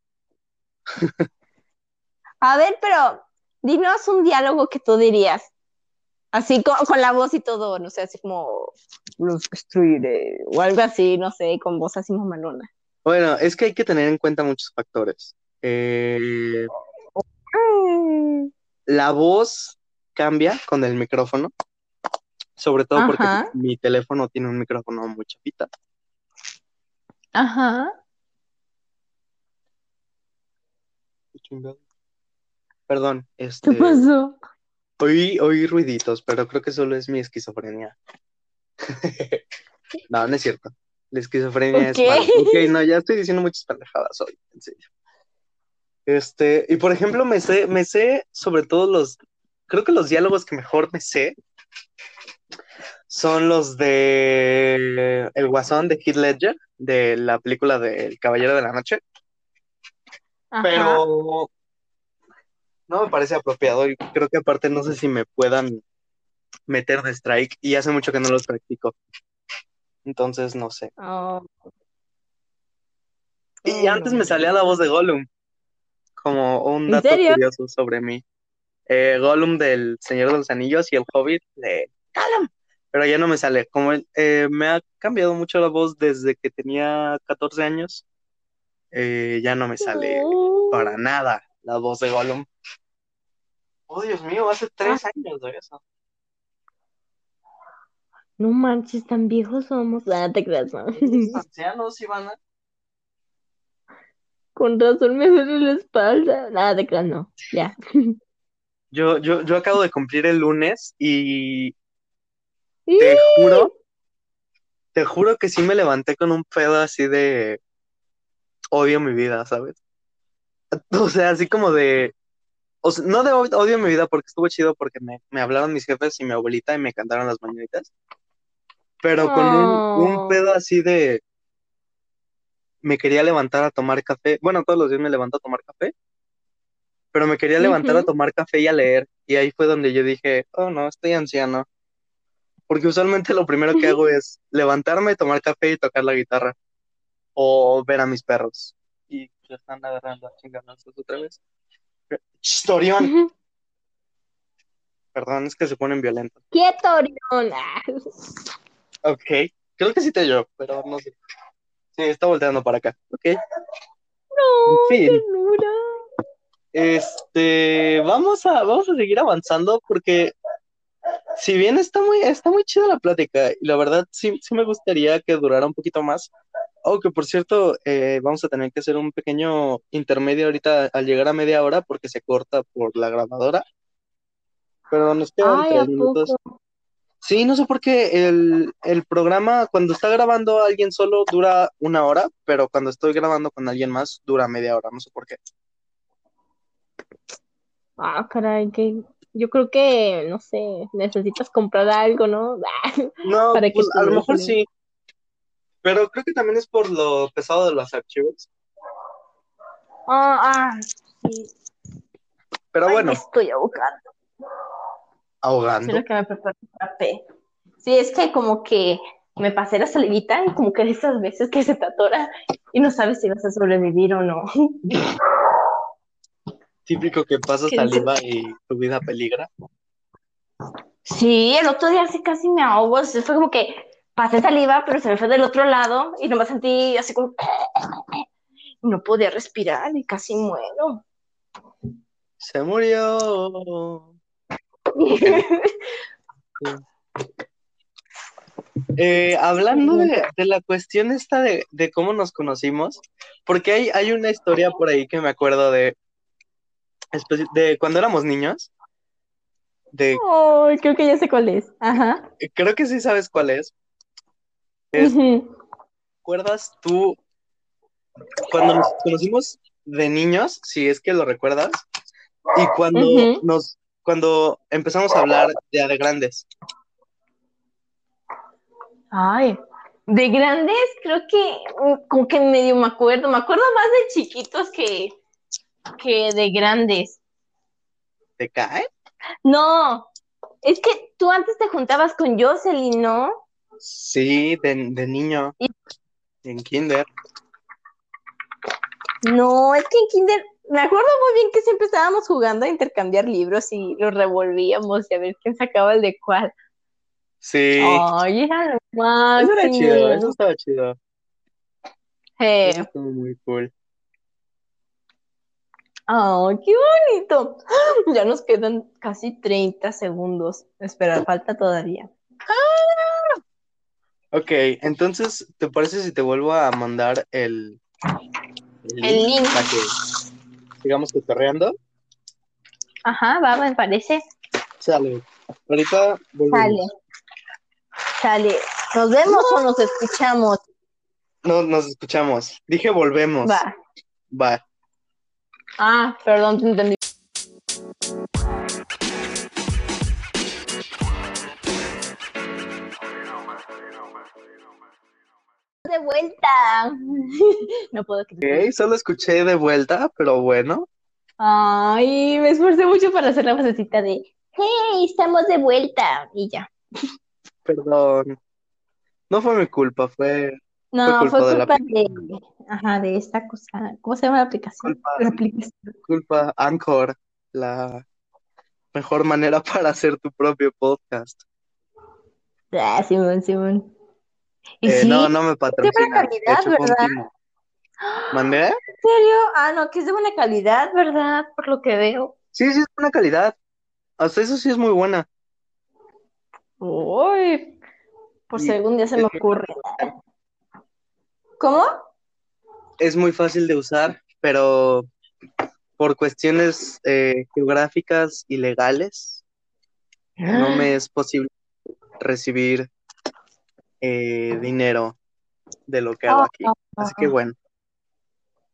A ver, pero dinos un diálogo que tú dirías. Así con, con la voz y todo, no sé, así como los destruiré o algo así, no sé, con voz así mamalona. Bueno, es que hay que tener en cuenta muchos factores. Eh, la voz cambia con el micrófono, sobre todo porque Ajá. mi teléfono tiene un micrófono muy chapita. Ajá. Perdón, ¿Qué este, pasó? oí, oí ruiditos, pero creo que solo es mi esquizofrenia. No, no es cierto. La esquizofrenia es Ok. mala. Ok, no, ya estoy diciendo muchas pendejadas hoy, en serio. Este, y por ejemplo, me sé, me sé sobre todo los, creo que los diálogos que mejor me sé son los de El Guasón de Heath Ledger, de la película de El Caballero de la Noche, Ajá. pero no me parece apropiado y creo que aparte no sé si me puedan meter de strike y hace mucho que no los practico. Entonces, no sé. Oh, Y Oh, antes no. me salía la voz de Gollum, como un ¿En dato curioso sobre mí. Eh, Gollum del Señor de los Anillos y el Hobbit de Gollum. Pero ya no me sale. Como eh, me ha cambiado mucho la voz desde que tenía 14 años, eh, ya no me sale Oh. para nada la voz de Gollum. Oh, Dios mío, hace tres años de eso. No manches, tan viejos somos. Ah, te creas, no. ancianos, Ivana. Con razón me duele la espalda. Nada, te creas, no. Ya. Yo, yo, yo acabo de cumplir el lunes y te juro, te juro que sí me levanté con un pedo así de odio mi vida, ¿sabes? O sea, así como de, o sea, no de odio mi vida porque estuvo chido porque me, me hablaron mis jefes y mi abuelita y me cantaron las mañanitas, pero con un, un Oh. pedo así de, me quería levantar a tomar café, bueno, todos los días me levanto a tomar café, pero me quería levantar a tomar café y a leer, y ahí fue donde yo dije, oh no, estoy anciano, porque usualmente lo primero que hago es levantarme, tomar café y tocar la guitarra, o ver a mis perros, y ya están agarrando a chingadazos otra vez. Historión, perdón, es que se ponen violentos. Quieto, Orión. Ok, creo que sí te yo, pero no sé. Sí, está volteando para acá. Ok, en No, fin. ternura. Este, vamos a, vamos a seguir avanzando porque si bien está muy, está muy chida la plática, y la verdad sí, sí me gustaría que durara un poquito más. Aunque por cierto, eh, vamos a tener que hacer un pequeño intermedio ahorita al llegar a media hora porque se corta por la grabadora. Pero nos quedan Ay, tres ¿a minutos. poco? Sí, no sé por qué el, el programa cuando está grabando alguien solo dura una hora, pero cuando estoy grabando con alguien más dura media hora, no sé por qué. Ah, caray, que yo creo que, no sé, necesitas comprar algo, ¿no? No, Para pues a lo mejor sí, pero creo que también es por lo pesado de los archivos. Ah, ah, sí. Pero Ay, bueno, me estoy ahogando. Ahogando. Que me café. Sí, es que como que me pasé la salivita y como que de esas veces que se te atora y no sabes si vas a sobrevivir o no. Típico que pasas saliva y tu vida peligra. Sí, el otro día sí casi me ahogo. o sea, fue como que pasé saliva, pero se me fue del otro lado y nomás sentí así como... No podía respirar y casi muero. Se murió. Eh, hablando de, de la cuestión esta de, de cómo nos conocimos, porque hay, hay una historia por ahí que me acuerdo de, de cuando éramos niños, de, creo que ya sé cuál es. Ajá. creo que sí sabes cuál es. ¿Recuerdas tú cuando nos conocimos de niños, si es que lo recuerdas, y cuando nos, cuando empezamos a hablar ya de grandes? Ay, de grandes creo que mm, como que medio me acuerdo. Me acuerdo más de chiquitos que, que de grandes. ¿Te cae? No, es que tú antes te juntabas con Jocelyn, ¿no? Sí, de, de niño, Y- en kinder. No, es que en Kinder, me acuerdo muy bien que siempre estábamos jugando a intercambiar libros y los revolvíamos y a ver quién sacaba el de cuál. Sí, Ay, era lo eso era chido, eso estaba chido, Eh, eso estuvo muy cool. Ay, qué bonito. Ya nos quedan casi 30 segundos. Espera, falta todavía. Ok, entonces, ¿te parece si te vuelvo a mandar el, el El link. para que sigamos cotorreando? Ajá, va, me parece. Sale. Ahorita volvemos. Sale. Sale. ¿Nos vemos o nos escuchamos? No, nos escuchamos. Dije volvemos. Va. Va. Ah, perdón, te entendí. De vuelta. No puedo creer. Ok, solo escuché de vuelta, pero bueno. Ay, me esforcé mucho para hacer la vocecita de Hey, estamos de vuelta. Y ya. Perdón. No fue mi culpa, fue No, Fue fue culpa de la culpa de, ajá, de esta cosa. ¿Cómo se llama la aplicación? Culpa. La aplicación. culpa Anchor, la mejor manera para hacer tu propio podcast. Ah, Simón, Simón. Y Eh, sí, no, no me patrocina. De calidad, hecho, fue un ¿verdad? ¿Mandé? ¿En serio? Ah, no, que es de buena calidad, ¿verdad? Por lo que veo. Sí, sí, es buena calidad. Hasta eso sí es muy buena. Uy, por si algún día se me es ocurre. de. ¿Cómo? Es muy fácil de usar, pero por cuestiones eh, geográficas y legales, no me es posible recibir eh, dinero de lo que hago aquí. Así que bueno,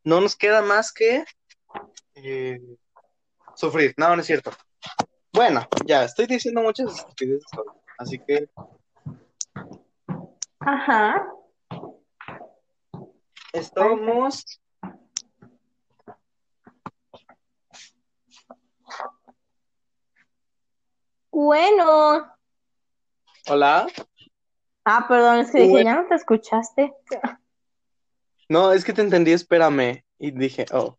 no nos queda más que eh, sufrir. No, no es cierto. Bueno, ya, estoy diciendo muchas estupideces, así que Ajá. estamos Bueno. Hola. Ah, perdón, es que dije, Bueno. ya no te escuchaste. No, es que te entendí, espérame. Y dije, oh.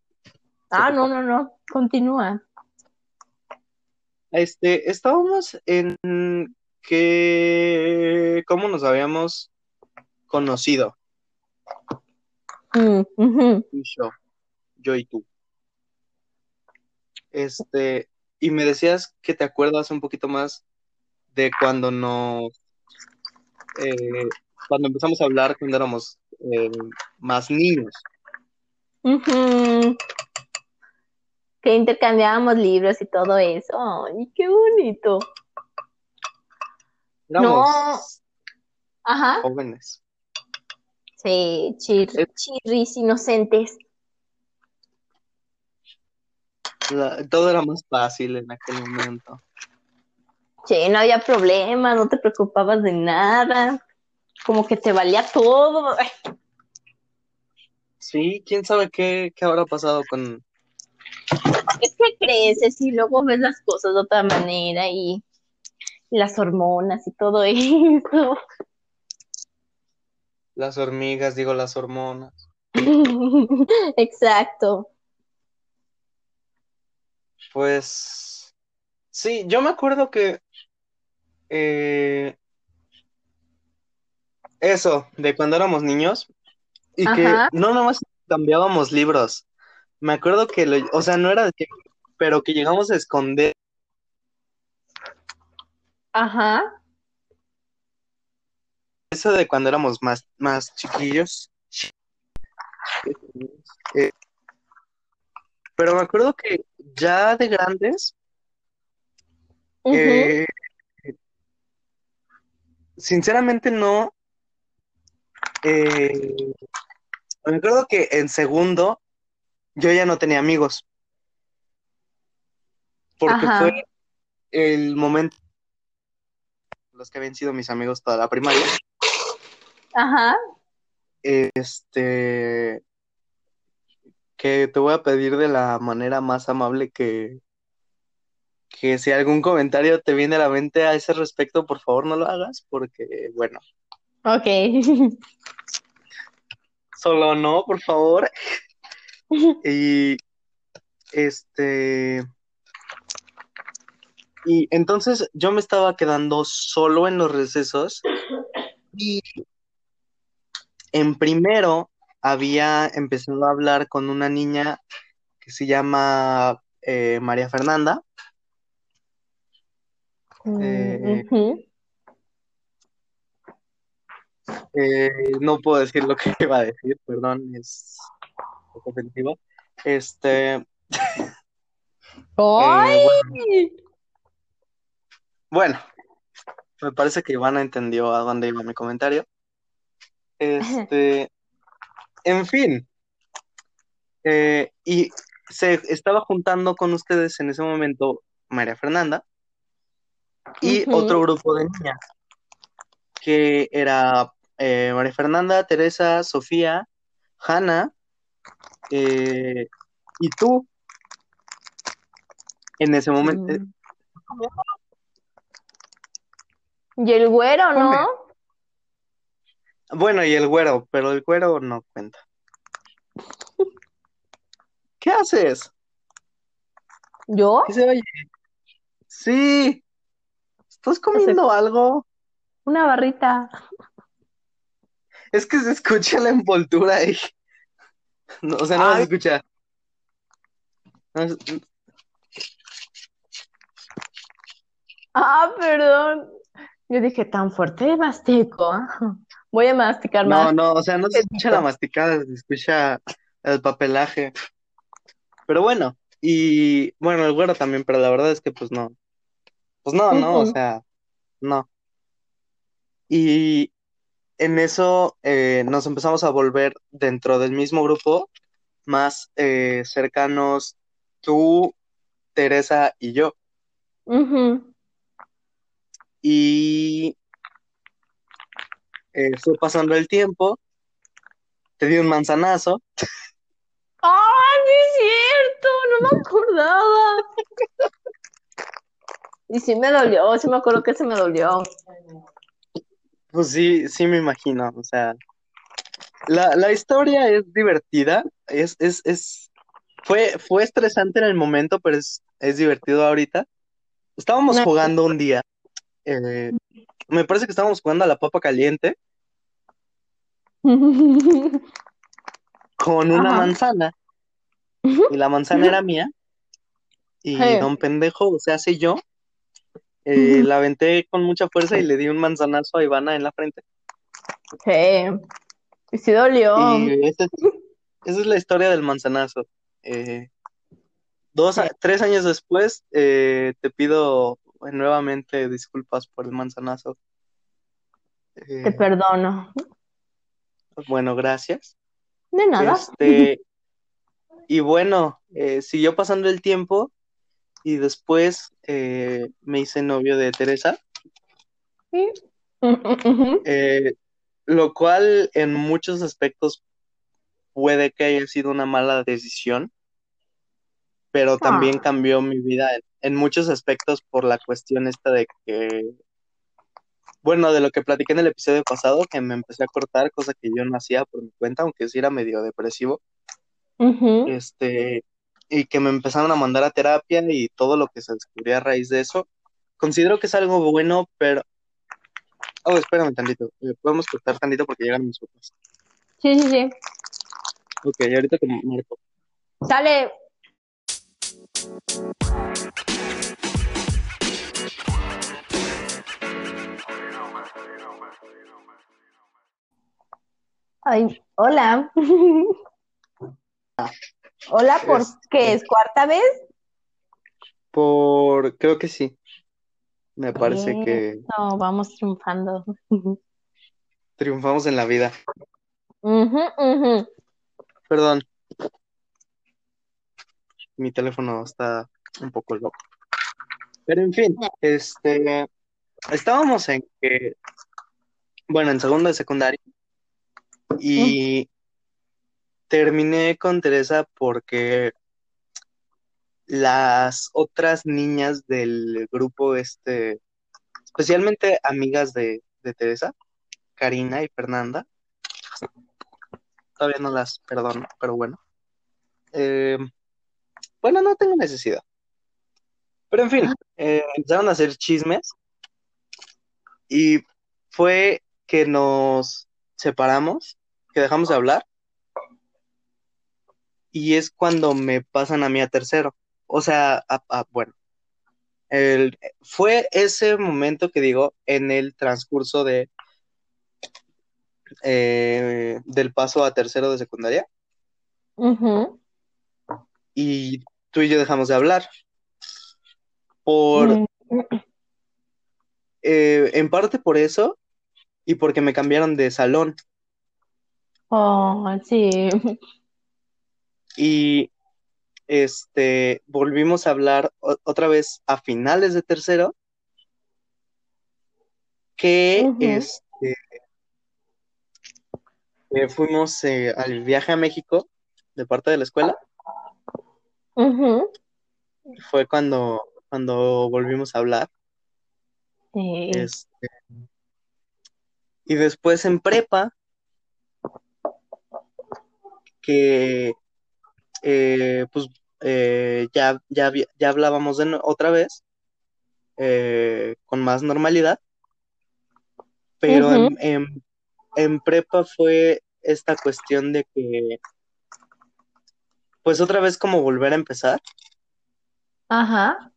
Ah, no, no, no. Continúa. Este, estábamos en que cómo nos habíamos conocido, Mm, y yo, yo y tú. Este, y me decías que te acuerdas un poquito más de cuando nos, eh, cuando empezamos a hablar cuando éramos eh, más niños. Que intercambiábamos libros y todo eso. ¡Ay, qué bonito! Éramos Ajá. jóvenes. Sí, chir- Eh. chirris inocentes. La- todo era más fácil en aquel momento. Sí, no había problema, no te preocupabas de nada. Como que te valía todo. Sí, quién sabe qué, qué habrá pasado con, Es que creces y luego ves las cosas de otra manera y las hormonas y todo eso. las hormigas, digo, las hormonas. Exacto. Pues sí, yo me acuerdo que eh, eso, de cuando éramos niños, y que no nomás cambiábamos libros. Me acuerdo que, lo- o sea, no era de que, pero que llegamos a esconder, Ajá. eso de cuando éramos más, más chiquillos. Eh, pero me acuerdo que ya de grandes, eh, sinceramente no. eh, me acuerdo que en segundo yo ya no tenía amigos. Porque Ajá. fue el momento los que habían sido mis amigos toda la primaria. Ajá. Este que te voy a pedir de la manera más amable que, que si algún comentario te viene a la mente a ese respecto, por favor no lo hagas, porque bueno, Ok. solo no, por favor. Y este. Y entonces yo me estaba quedando solo en los recesos. Y en primero había empezado a hablar con una niña que se llama eh, María Fernanda. Eh, Ujú. Eh, no puedo decir lo que iba a decir, perdón, es un poco ofensivo. Este, eh, ¡Ay! bueno, me parece que Ivana entendió a dónde iba mi comentario. Este, en fin, eh, y se estaba juntando con ustedes en ese momento María Fernanda y otro grupo de niñas, que era eh, María Fernanda, Teresa, Sofía, Hanna eh, y tú en ese momento. eh, Mm. Y el güero, ¿no? Bueno, y el güero, pero el güero no cuenta. ¿Qué haces? ¿Yo? ¿Qué se oye? Sí. ¿Estás comiendo algo? Una barrita. Es que se escucha la envoltura ahí. No, o sea, no se escucha. No Ah, perdón. Yo dije, tan fuerte mastico. ah. Voy a masticar No, más. no, o sea, no se escucha la masticada, se escucha el papelaje. Pero bueno, Y bueno, el güero también, pero la verdad es que pues no. Pues no, no, o sea, no. Y en eso eh, nos empezamos a volver dentro del mismo grupo más eh, cercanos tú, Teresa y yo. Y eh, fue pasando el tiempo, te di un manzanazo. ¡Ay, sí es cierto! No me acordaba. Y sí me dolió, sí me acuerdo que se me dolió. Pues sí, sí me imagino. O sea, la, la historia es divertida, es, es, es, fue, fue estresante en el momento, pero es, es divertido ahorita. Estábamos No. jugando un día, eh, me parece que estábamos jugando a la papa caliente con una Ajá. manzana, y la manzana era mía, y Sí. don pendejo, o sea, sí yo, eh, la aventé con mucha fuerza y le di un manzanazo a Ivana en la frente. Sí. Y sí dolió. Y esa es, esa es la historia del manzanazo. Eh, dos, Sí. tres años después, eh, te pido nuevamente disculpas por el manzanazo. Te perdono. bueno, gracias. De nada. Este, y bueno, siguió pasando el tiempo y después eh, me hice novio de Teresa, Sí. Eh, lo cual en muchos aspectos puede que haya sido una mala decisión, pero también Ah. cambió mi vida en, en muchos aspectos por la cuestión esta de que, bueno, de lo que platiqué en el episodio pasado, que me empecé a cortar, cosa que yo no hacía por mi cuenta, aunque sí era medio depresivo. Este, y que me empezaron a mandar a terapia y todo lo que se descubrió a raíz de eso. Considero que es algo bueno, pero... Oh, espérame tantito. eh, Podemos cortar tantito porque llegan mis papás. Sí, sí, sí. Ok, ahorita te marco. Sale. Ay, hola. Hola, ¿por Este- qué? ¿Es cuarta vez? Por... Creo que sí. Me parece que No, vamos triunfando. triunfamos en la vida. Ujú, ujú. Perdón. Mi teléfono está un poco loco. Pero en fin, este... Estábamos en que... Bueno, en segundo de secundaria. Y terminé con Teresa porque las otras niñas del grupo, este, especialmente amigas de, de Teresa, Karina y Fernanda, todavía no las perdono, pero bueno. Eh, bueno, no tengo necesidad. Pero en fin, eh, empezaron a hacer chismes y fue que nos separamos, que dejamos de hablar. Y es cuando me pasan a mí a tercero. O sea, a- a- bueno, el, fue ese momento que digo en el transcurso de eh, del paso a tercero de secundaria y tú y yo dejamos de hablar. Por, Mm. eh, en parte por eso y porque me cambiaron de salón. Oh, sí. Y este volvimos a hablar otra vez a finales de tercero que este eh, fuimos eh, al viaje a México de parte de la escuela. Fue cuando, cuando volvimos a hablar. Sí. Este, y después en prepa, que eh, pues eh, ya, ya, ya hablábamos de no- otra vez, eh, con más normalidad, pero en, en- en prepa fue esta cuestión de que, pues otra vez como volver a empezar, Ajá.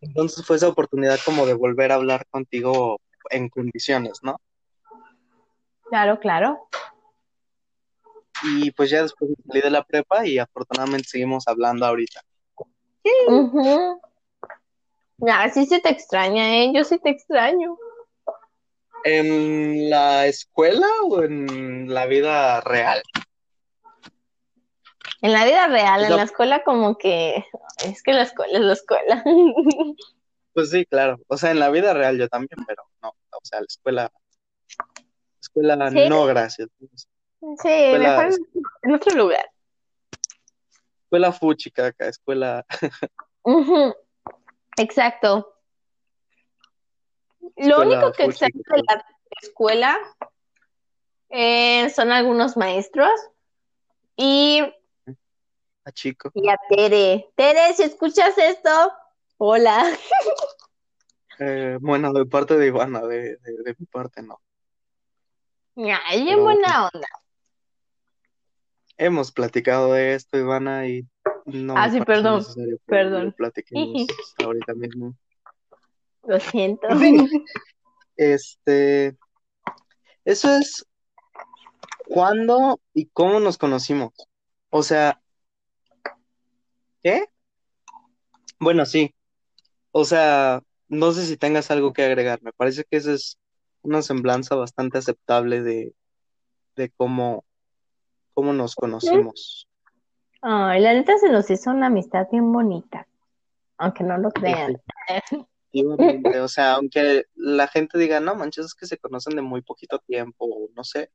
entonces fue esa oportunidad como de volver a hablar contigo en condiciones, ¿no? Claro, claro. Y pues ya después salí de la prepa y afortunadamente seguimos hablando ahorita. Ujú. Ah, sí se te extraña, ¿eh? Yo sí te extraño. ¿En la escuela o en la vida real? En la vida real, en la escuela como que... Es que la escuela es la escuela. Pues sí, claro. O sea, en la vida real yo también, pero no. O sea, la escuela. Escuela Sí. no, gracias. Sí, mejor en otro lugar. Escuela fuchica acá, escuela. Exacto. Lo único que fuchi, extraño de la escuela eh, son algunos maestros y, a chico. y a Tere. Tere, si escuchas esto, hola. Eh, bueno, de parte de Ivana, de, de, de mi parte no. Ay, Pero- buena onda. Hemos platicado de esto, Ivana, y no Ah, me sí, perdón, perdón. lo ahorita mismo. Lo siento. Este, eso es cuándo y cómo nos conocimos. O sea, ¿qué? Bueno, sí. O sea, no sé si tengas algo que agregar. Me parece que esa es una semblanza bastante aceptable de, de cómo, cómo nos conocimos. Ay, la neta se nos hizo una amistad bien bonita. Aunque no lo crean. O sea, aunque la gente diga, no manches, es que se conocen de muy poquito tiempo, o no sé,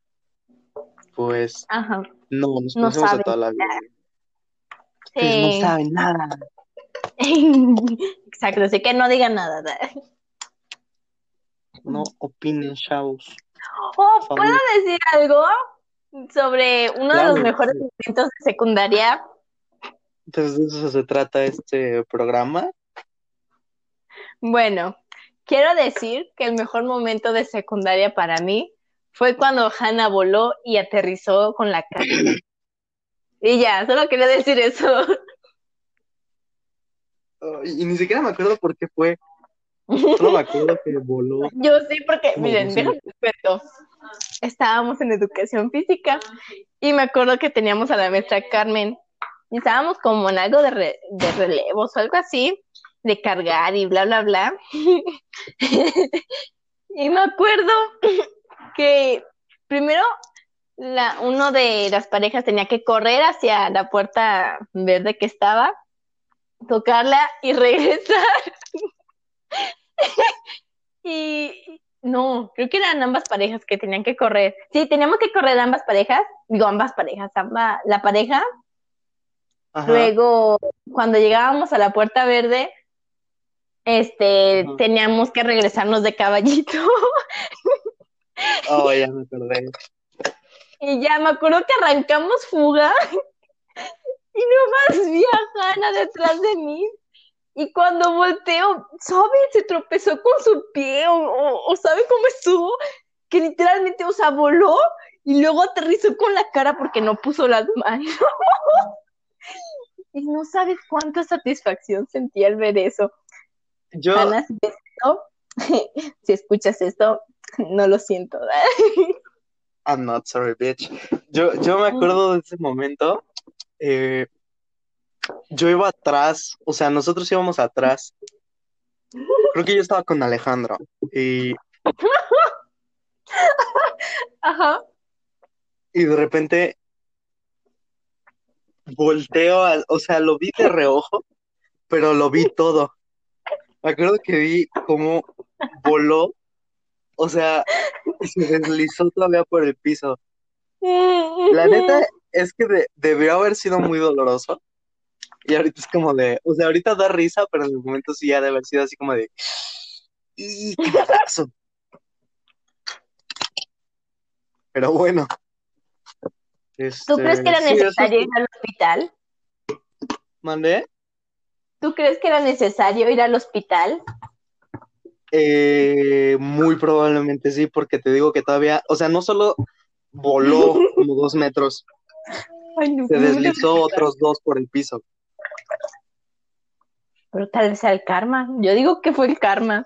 pues Ajá. no, nos No conocemos de saben toda la vida. Sí. Ustedes no saben nada. Exacto, así que no digan nada. No opinen, chavos. Oh. ¿puedo decir algo sobre uno de los mejores sí. momentos de secundaria? Entonces, de eso se trata este programa. Bueno, quiero decir que el mejor momento de secundaria para mí fue cuando Hannah voló y aterrizó con la cara. Y ya, solo quería decir eso. Y ni siquiera me acuerdo por qué fue. Solo me acuerdo que voló. Yo sí, porque, Como miren, déjame cuento. Estábamos en educación física y me acuerdo que teníamos a la maestra Carmen y estábamos como en algo de, re- de relevos o algo así, de cargar y bla, bla, bla. y me acuerdo que primero la, uno de las parejas tenía que correr hacia la puerta verde que estaba, tocarla y regresar. Y no, creo que eran ambas parejas que tenían que correr. Sí, teníamos que correr ambas parejas, digo ambas parejas, amba- la pareja. Ajá. Luego, cuando llegábamos a la puerta verde, este, Ajá. teníamos que regresarnos de caballito. Oh, ya me acordé. Y ya me acuerdo que arrancamos fuga y nomás vi a Hannah detrás de mí. Y cuando volteo, ¿sabe? Se tropezó con su pie o, o- o ¿sabe cómo estuvo? Que literalmente, o sea, voló y luego aterrizó con la cara porque no puso las manos. Y no sabes cuánta satisfacción sentí al ver eso. Yo, si esto, si escuchas esto, no lo siento. I'm not sorry, bitch. Yo, yo me acuerdo de ese momento. eh, yo iba atrás, o sea, nosotros íbamos atrás. Creo que yo estaba con Alejandro. Y, Ajá. y de repente volteo, al- o sea, lo vi de reojo, pero lo vi todo. Me acuerdo que vi cómo voló, o sea, se deslizó todavía por el piso. La neta es que de- debió haber sido muy doloroso. Y ahorita es como de, o sea, ahorita da risa, pero en el momento sí ha de haber sido así como de, ¡y qué balazo! Pero bueno. ¿Tú crees que era Este, sí, necesario es- ir al hospital? ¿Mandé? ¿Tú crees que era necesario ir al hospital? Eh, muy probablemente sí, porque te digo que todavía, o sea, no solo voló como dos metros, Ay, no, se ¿cómo me deslizó otros dos por el piso. Pero tal vez sea el karma. Yo digo que fue el karma.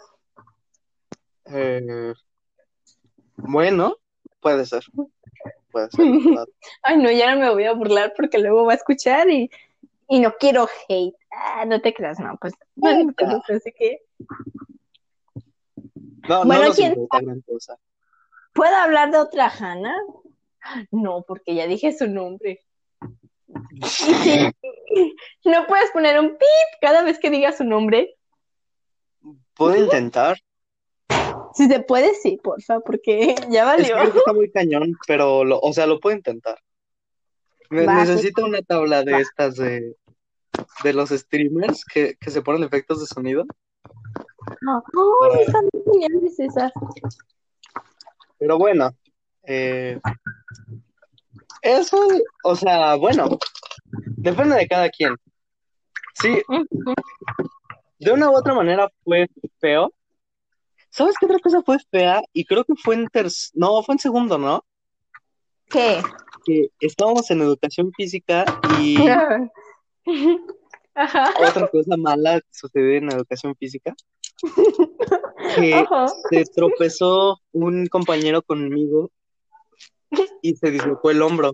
Eh, bueno, puede ser. Puede ser. Ay, no, ya no me voy a burlar porque luego va a escuchar y, y no quiero hate. Ah, no te creas, no, pues no me conoces, así que. No, Bueno, no ¿quién. ¿Puedo hablar de otra Hannah? No, porque ya dije su nombre. Sí, no puedes poner un pip cada vez que digas su nombre. Puedo intentar. Si se puede, sí, porfa, porque ya valió. que está muy cañón, pero, lo, o sea, lo puedo intentar. Me- Va, necesito una tabla de Va. estas de, de los streamers que, que se ponen efectos de sonido. Ay, están muy geniales esas. Pero bueno, eh, eso, o sea, bueno, depende de cada quien. Sí, de una u otra manera fue feo. ¿Sabes qué otra cosa fue fea? Y creo que fue en tercer, no, fue en segundo, ¿no? ¿Qué? Que estábamos en educación física y Ajá. otra cosa mala que sucedió en educación física, que Ajá. se tropezó un compañero conmigo y se dislocó el hombro.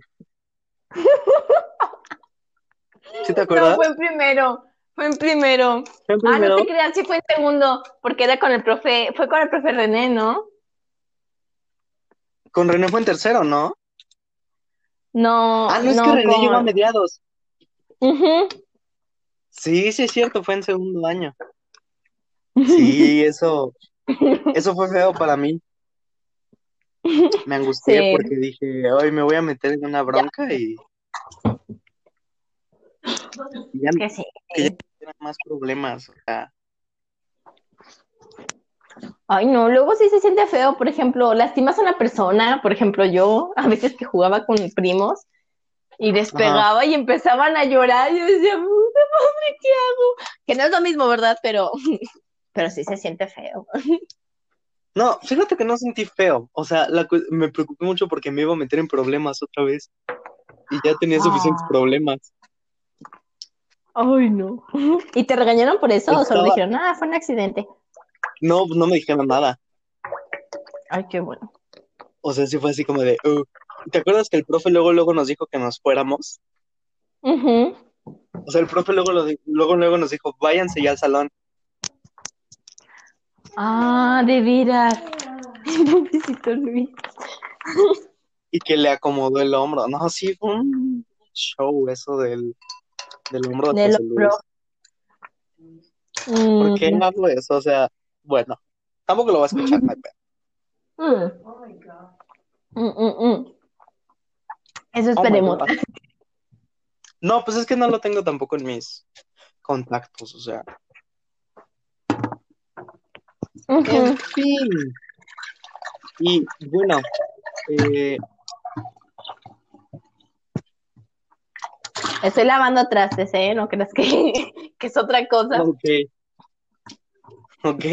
¿Sí te No, acuerdas? fue en primero. Fue en primero. Fue en Ah, primero. no te creas, sí fue en segundo, porque era con el profe, fue con el profe René, ¿no? Con René fue en tercero, ¿no? No, Ah, no, es no, que René con- llegó a mediados. Ujú. Sí, sí es cierto, fue en segundo año. Sí, eso, eso fue feo para mí. Me angustié Sí. porque dije, hoy me voy a meter en una bronca y y ya Que sí. quiero más problemas. O sea, Ay, no, luego sí se siente feo, por ejemplo, lastimas a una persona, por ejemplo, yo, a veces que jugaba con mis primos y despegaba y empezaban a llorar, y yo decía, madre, ¿qué hago? Que no es lo mismo, ¿verdad? Pero, pero sí se siente feo. no, fíjate que no sentí feo. O sea, la me preocupé mucho porque me iba a meter en problemas otra vez. Y ya tenía suficientes Ah. problemas. Ay, no. ¿Y te regañaron por eso o solo Estaba- dijeron, ah, fue un accidente? No, no me dijeron nada. Ay, qué bueno. O sea, sí fue así como de, "Uh". ¿Te acuerdas que el profe luego, luego nos dijo que nos fuéramos? Ujú. O sea, el profe luego, luego, luego nos dijo, váyanse ya al salón. Ah, de veras. Pobrecito Luis. y que le acomodó el hombro. No, sí, fue un show eso del, del hombro de Del José Luis. hombro. ¿Por qué Mm. hago eso? O sea, bueno, tampoco lo va a escuchar, no hay pedo. Mm. Mm, mm, mm. Eso Oh my esperemos. God. No, pues es que no lo tengo tampoco en mis contactos, o sea. En fin. Y bueno, eh, Estoy lavando trastes, ¿eh? No creas que, que es otra cosa. ok. Ok.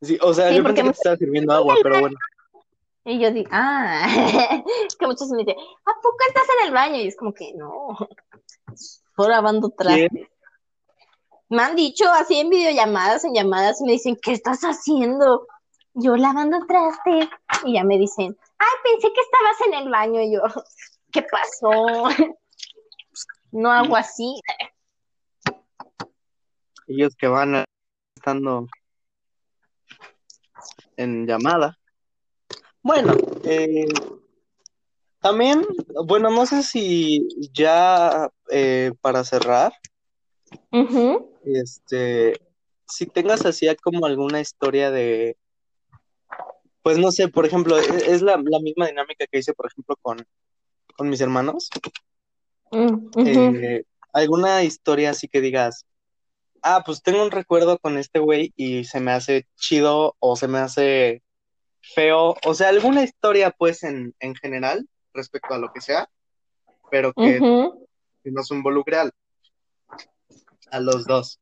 Sí, o sea, Sí, yo pensé que te estaba sirviendo agua, pero bueno. Y yo digo, ah, es que muchos me dicen, ¿a poco estás en el baño? Y es como que no, estoy lavando trastes. Me han dicho así en videollamadas, en llamadas, y me dicen, ¿qué estás haciendo? Yo lavando trastes. Y ya me dicen, ay, pensé que estabas en el baño. Y yo, ¿qué pasó? No hago así. Ellos que van estando en llamada. Bueno, eh, también, bueno, no sé si ya eh, para cerrar, Ujú. Este, si tengas así como alguna historia de, pues no sé, por ejemplo, e- es la, la misma dinámica que hice, por ejemplo, con, con mis hermanos. Mm. Eh, alguna historia así que digas, ah, pues tengo un recuerdo con este güey y se me hace chido o se me hace feo, o sea, alguna historia pues en, en general respecto a lo que sea, pero que, Ujú. que nos involucre al- a los dos.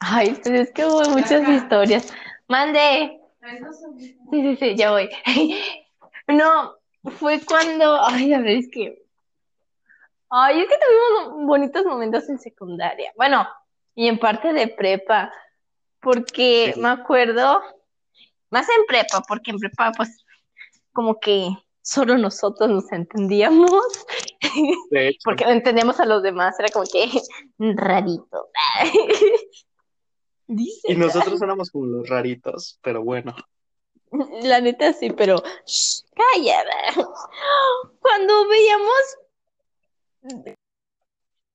Ay, pero es que hubo muchas historias. Mande. Sí, sí, sí, ya voy. No, fue cuando, ay, a ver, es que, ay, es que tuvimos bonitos momentos en secundaria. Bueno, y en parte de prepa, porque Sí. me acuerdo, más en prepa, porque en prepa, pues, como que solo nosotros nos entendíamos. De hecho. Porque no entendemos a los demás, era como que rarito. Dice. Y nosotros éramos como los raritos, pero bueno. La neta sí, pero shh, calla. Cuando veíamos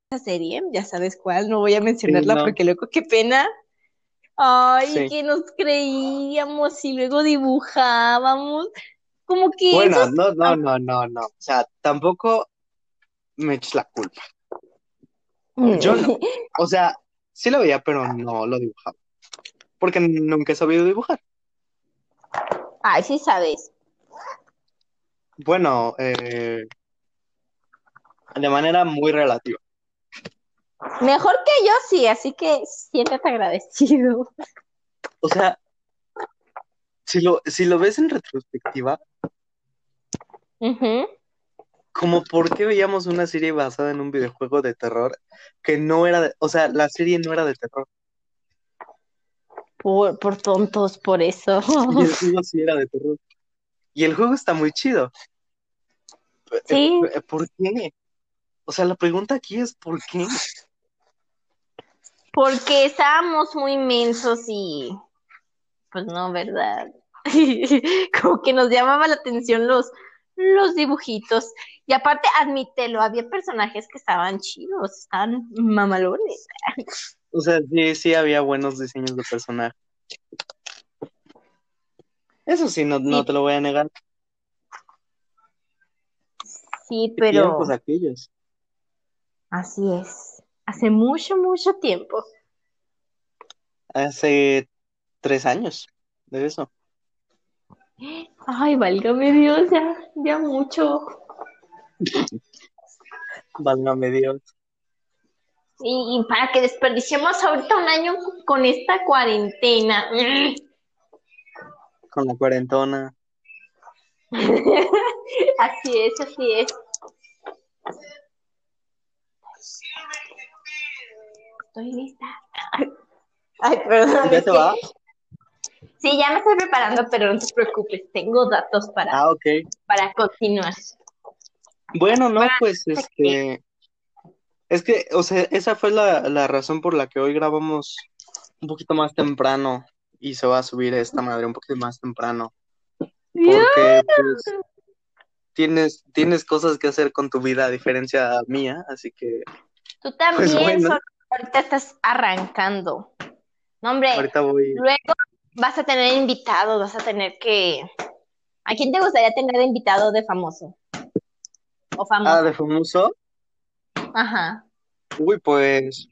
esa serie, ya sabes cuál, no voy a mencionarla Sí, no. porque luego qué pena. Ay, Sí. que nos creíamos y luego dibujábamos. Como que Bueno, no, no, no, no, no. O sea, tampoco me eches la culpa. Yo no. O sea, sí lo veía, pero no lo dibujaba. Porque nunca he sabido dibujar. Ay, sí sabes. Bueno, eh, de manera muy relativa. Mejor que yo sí, así que siéntate agradecido. O sea, si lo, si lo ves en retrospectiva, Ujú. como por qué veíamos una serie basada en un videojuego de terror que no era de, o sea, la serie no era de terror. Por, por tontos, por eso. Y el juego sí era de terror. Y el juego está muy chido. Sí. Eh, ¿Por qué? O sea, la pregunta aquí es ¿por qué? Porque estábamos muy inmensos y pues no, ¿verdad? Como que nos llamaba la atención los, los dibujitos. Y aparte, admítelo, había personajes que estaban chidos, estaban mamalones. O sea, sí, sí había buenos diseños de personaje. Eso sí, no, no Sí. te lo voy a negar. Sí, ¿Qué pero tiempos aquellos? así es. Hace mucho, mucho tiempo. Hace tres años de eso. Ay, válgame Dios, ya, ya mucho. Válgame Dios. Y, y para que desperdiciemos ahorita un año con esta cuarentena. Con la cuarentona. Así es, así es. Estoy lista. Ay, perdón. ¿Ya que- va? Sí, ya me estoy preparando, pero no te preocupes, tengo datos para, Ah, para continuar. Bueno, no, Bueno, pues este. Es que, o sea, esa fue la, la razón por la que hoy grabamos un poquito más temprano y se va a subir esta madre un poquito más temprano. Porque, pues, tienes, tienes cosas que hacer con tu vida a diferencia mía, así que Tú también, Pues bueno. solo ahorita estás arrancando. No, hombre, ahorita voy. luego vas a tener invitados, vas a tener que... ¿A quién te gustaría tener de invitado de famoso? O Ah, famoso. de famoso. Ajá. Uy, pues.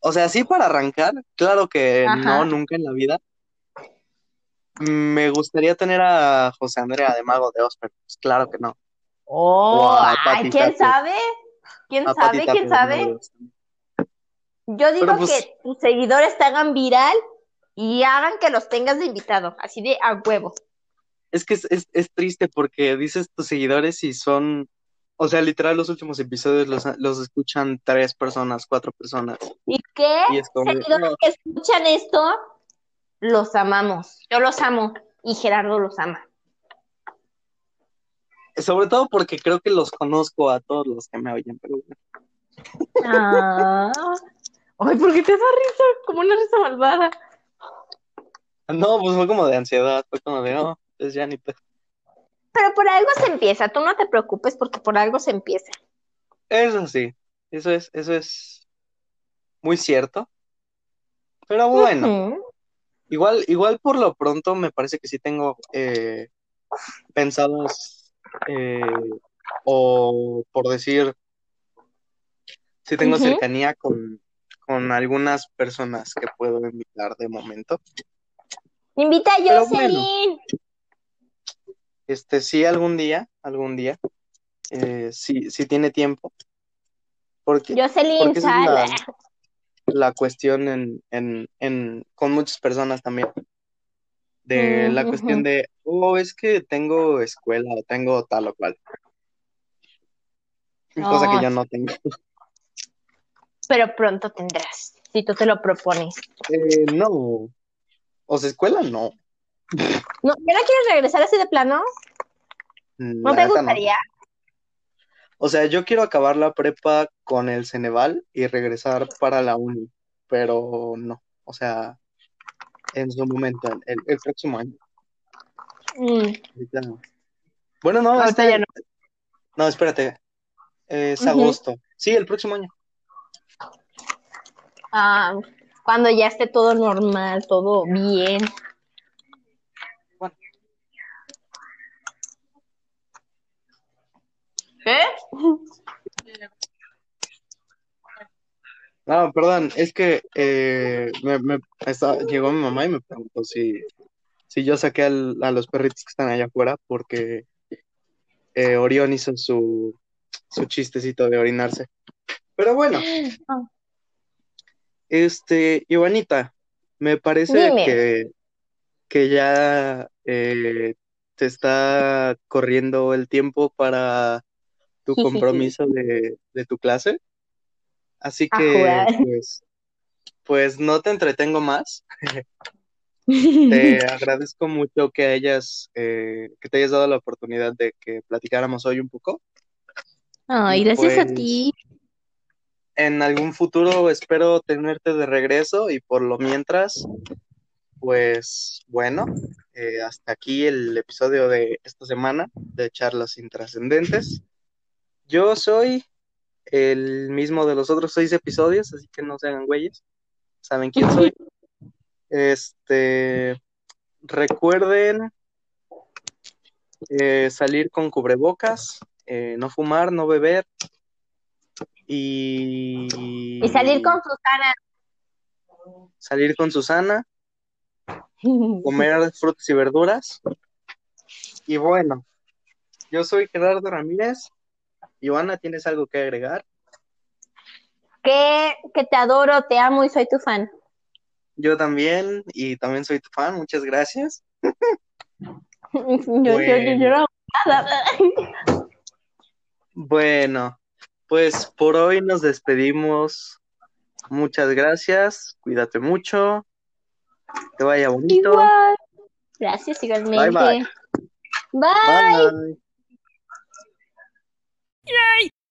O sea, sí para arrancar, claro que Ajá. no, nunca en la vida. Me gustaría tener a José Andrea de Mago de Oz, pero pues claro que no. Oh, ay, ¿quién sabe? ¿Quién sabe? ¿Quién sabe? Yo digo pues- que tus seguidores te hagan viral y hagan que los tengas de invitado, así de a huevo. Es que es, es, es triste porque dices tus seguidores y son, o sea, literal los últimos episodios los, los escuchan tres personas, cuatro personas. ¿Y qué? Y como, Seguidores no, que escuchan esto, los amamos. Yo los amo y Gerardo los ama. sobre todo porque creo que los conozco a todos los que me oyen, pero bueno. Ah. Ay, ¿por qué te da risa? Como una risa malvada. No, pues fue como de ansiedad, fue como de, oh, pues ya ni. Pero por algo se empieza, tú no te preocupes porque por algo se empieza. Eso sí, eso es, eso es muy cierto. Pero bueno, igual, igual por lo pronto me parece que sí tengo eh, pensados, eh, o por decir, sí tengo cercanía con, con algunas personas que puedo invitar de momento. Invita a Jocelyn. Este, sí, algún día, algún día, eh, sí, sí tiene tiempo. Porque, Jocelyn, porque esa es la, la cuestión en, en, en, con muchas personas también. De la Ujú. cuestión de, oh, es que tengo escuela o tengo tal o cual. Cosa que No. yo no tengo. Pero pronto tendrás, si tú te lo propones. Eh, no. O sea, escuela no. ¿No, ¿Ya no quieres regresar así de plano? ¿No La te no. gustaría? O sea, yo quiero acabar la prepa con el Ceneval y regresar para la uni, pero no. O sea, en su momento, el, el próximo año. Mm. Bueno, no, este- ya no. no, espérate. Es agosto. Sí, el próximo año. Ah, cuando ya esté todo normal, todo bien. ¿Qué? No, perdón, es que eh, me, me- estaba- llegó mi mamá y me preguntó si, si yo saqué al- a los perritos que están allá afuera porque eh, Orión hizo su, su chistecito de orinarse. Pero bueno, Ah. Este, Ivánita, me parece Dime. que, que ya eh, te está corriendo el tiempo para tu compromiso de, de tu clase. Así A que, pues, pues no te entretengo más. Te agradezco mucho que hayas, eh, que te hayas dado la oportunidad de que platicáramos hoy un poco. Ay, gracias a pues, ti. En algún futuro espero tenerte de regreso y por lo mientras, pues bueno, eh, hasta aquí el episodio de esta semana de Charlas Intrascendentes. Yo soy el mismo de los otros seis episodios, así que no se hagan güeyes. Saben quién soy. Este, recuerden eh, salir con cubrebocas, eh, no fumar, no beber y, Y salir con Susana. salir con Susana, comer frutas y verduras. Y bueno, yo soy Gerardo Ramírez. Ivana, ¿tienes algo que agregar? Que, que te adoro, te amo y soy tu fan. Yo también, y también soy tu fan, muchas gracias. Yo, yo, yo, yo no hago nada. Bueno, pues por hoy nos despedimos. Muchas gracias, cuídate mucho, te vaya bonito. Igual. Gracias, igualmente. Bye, bye. Bye. Bye.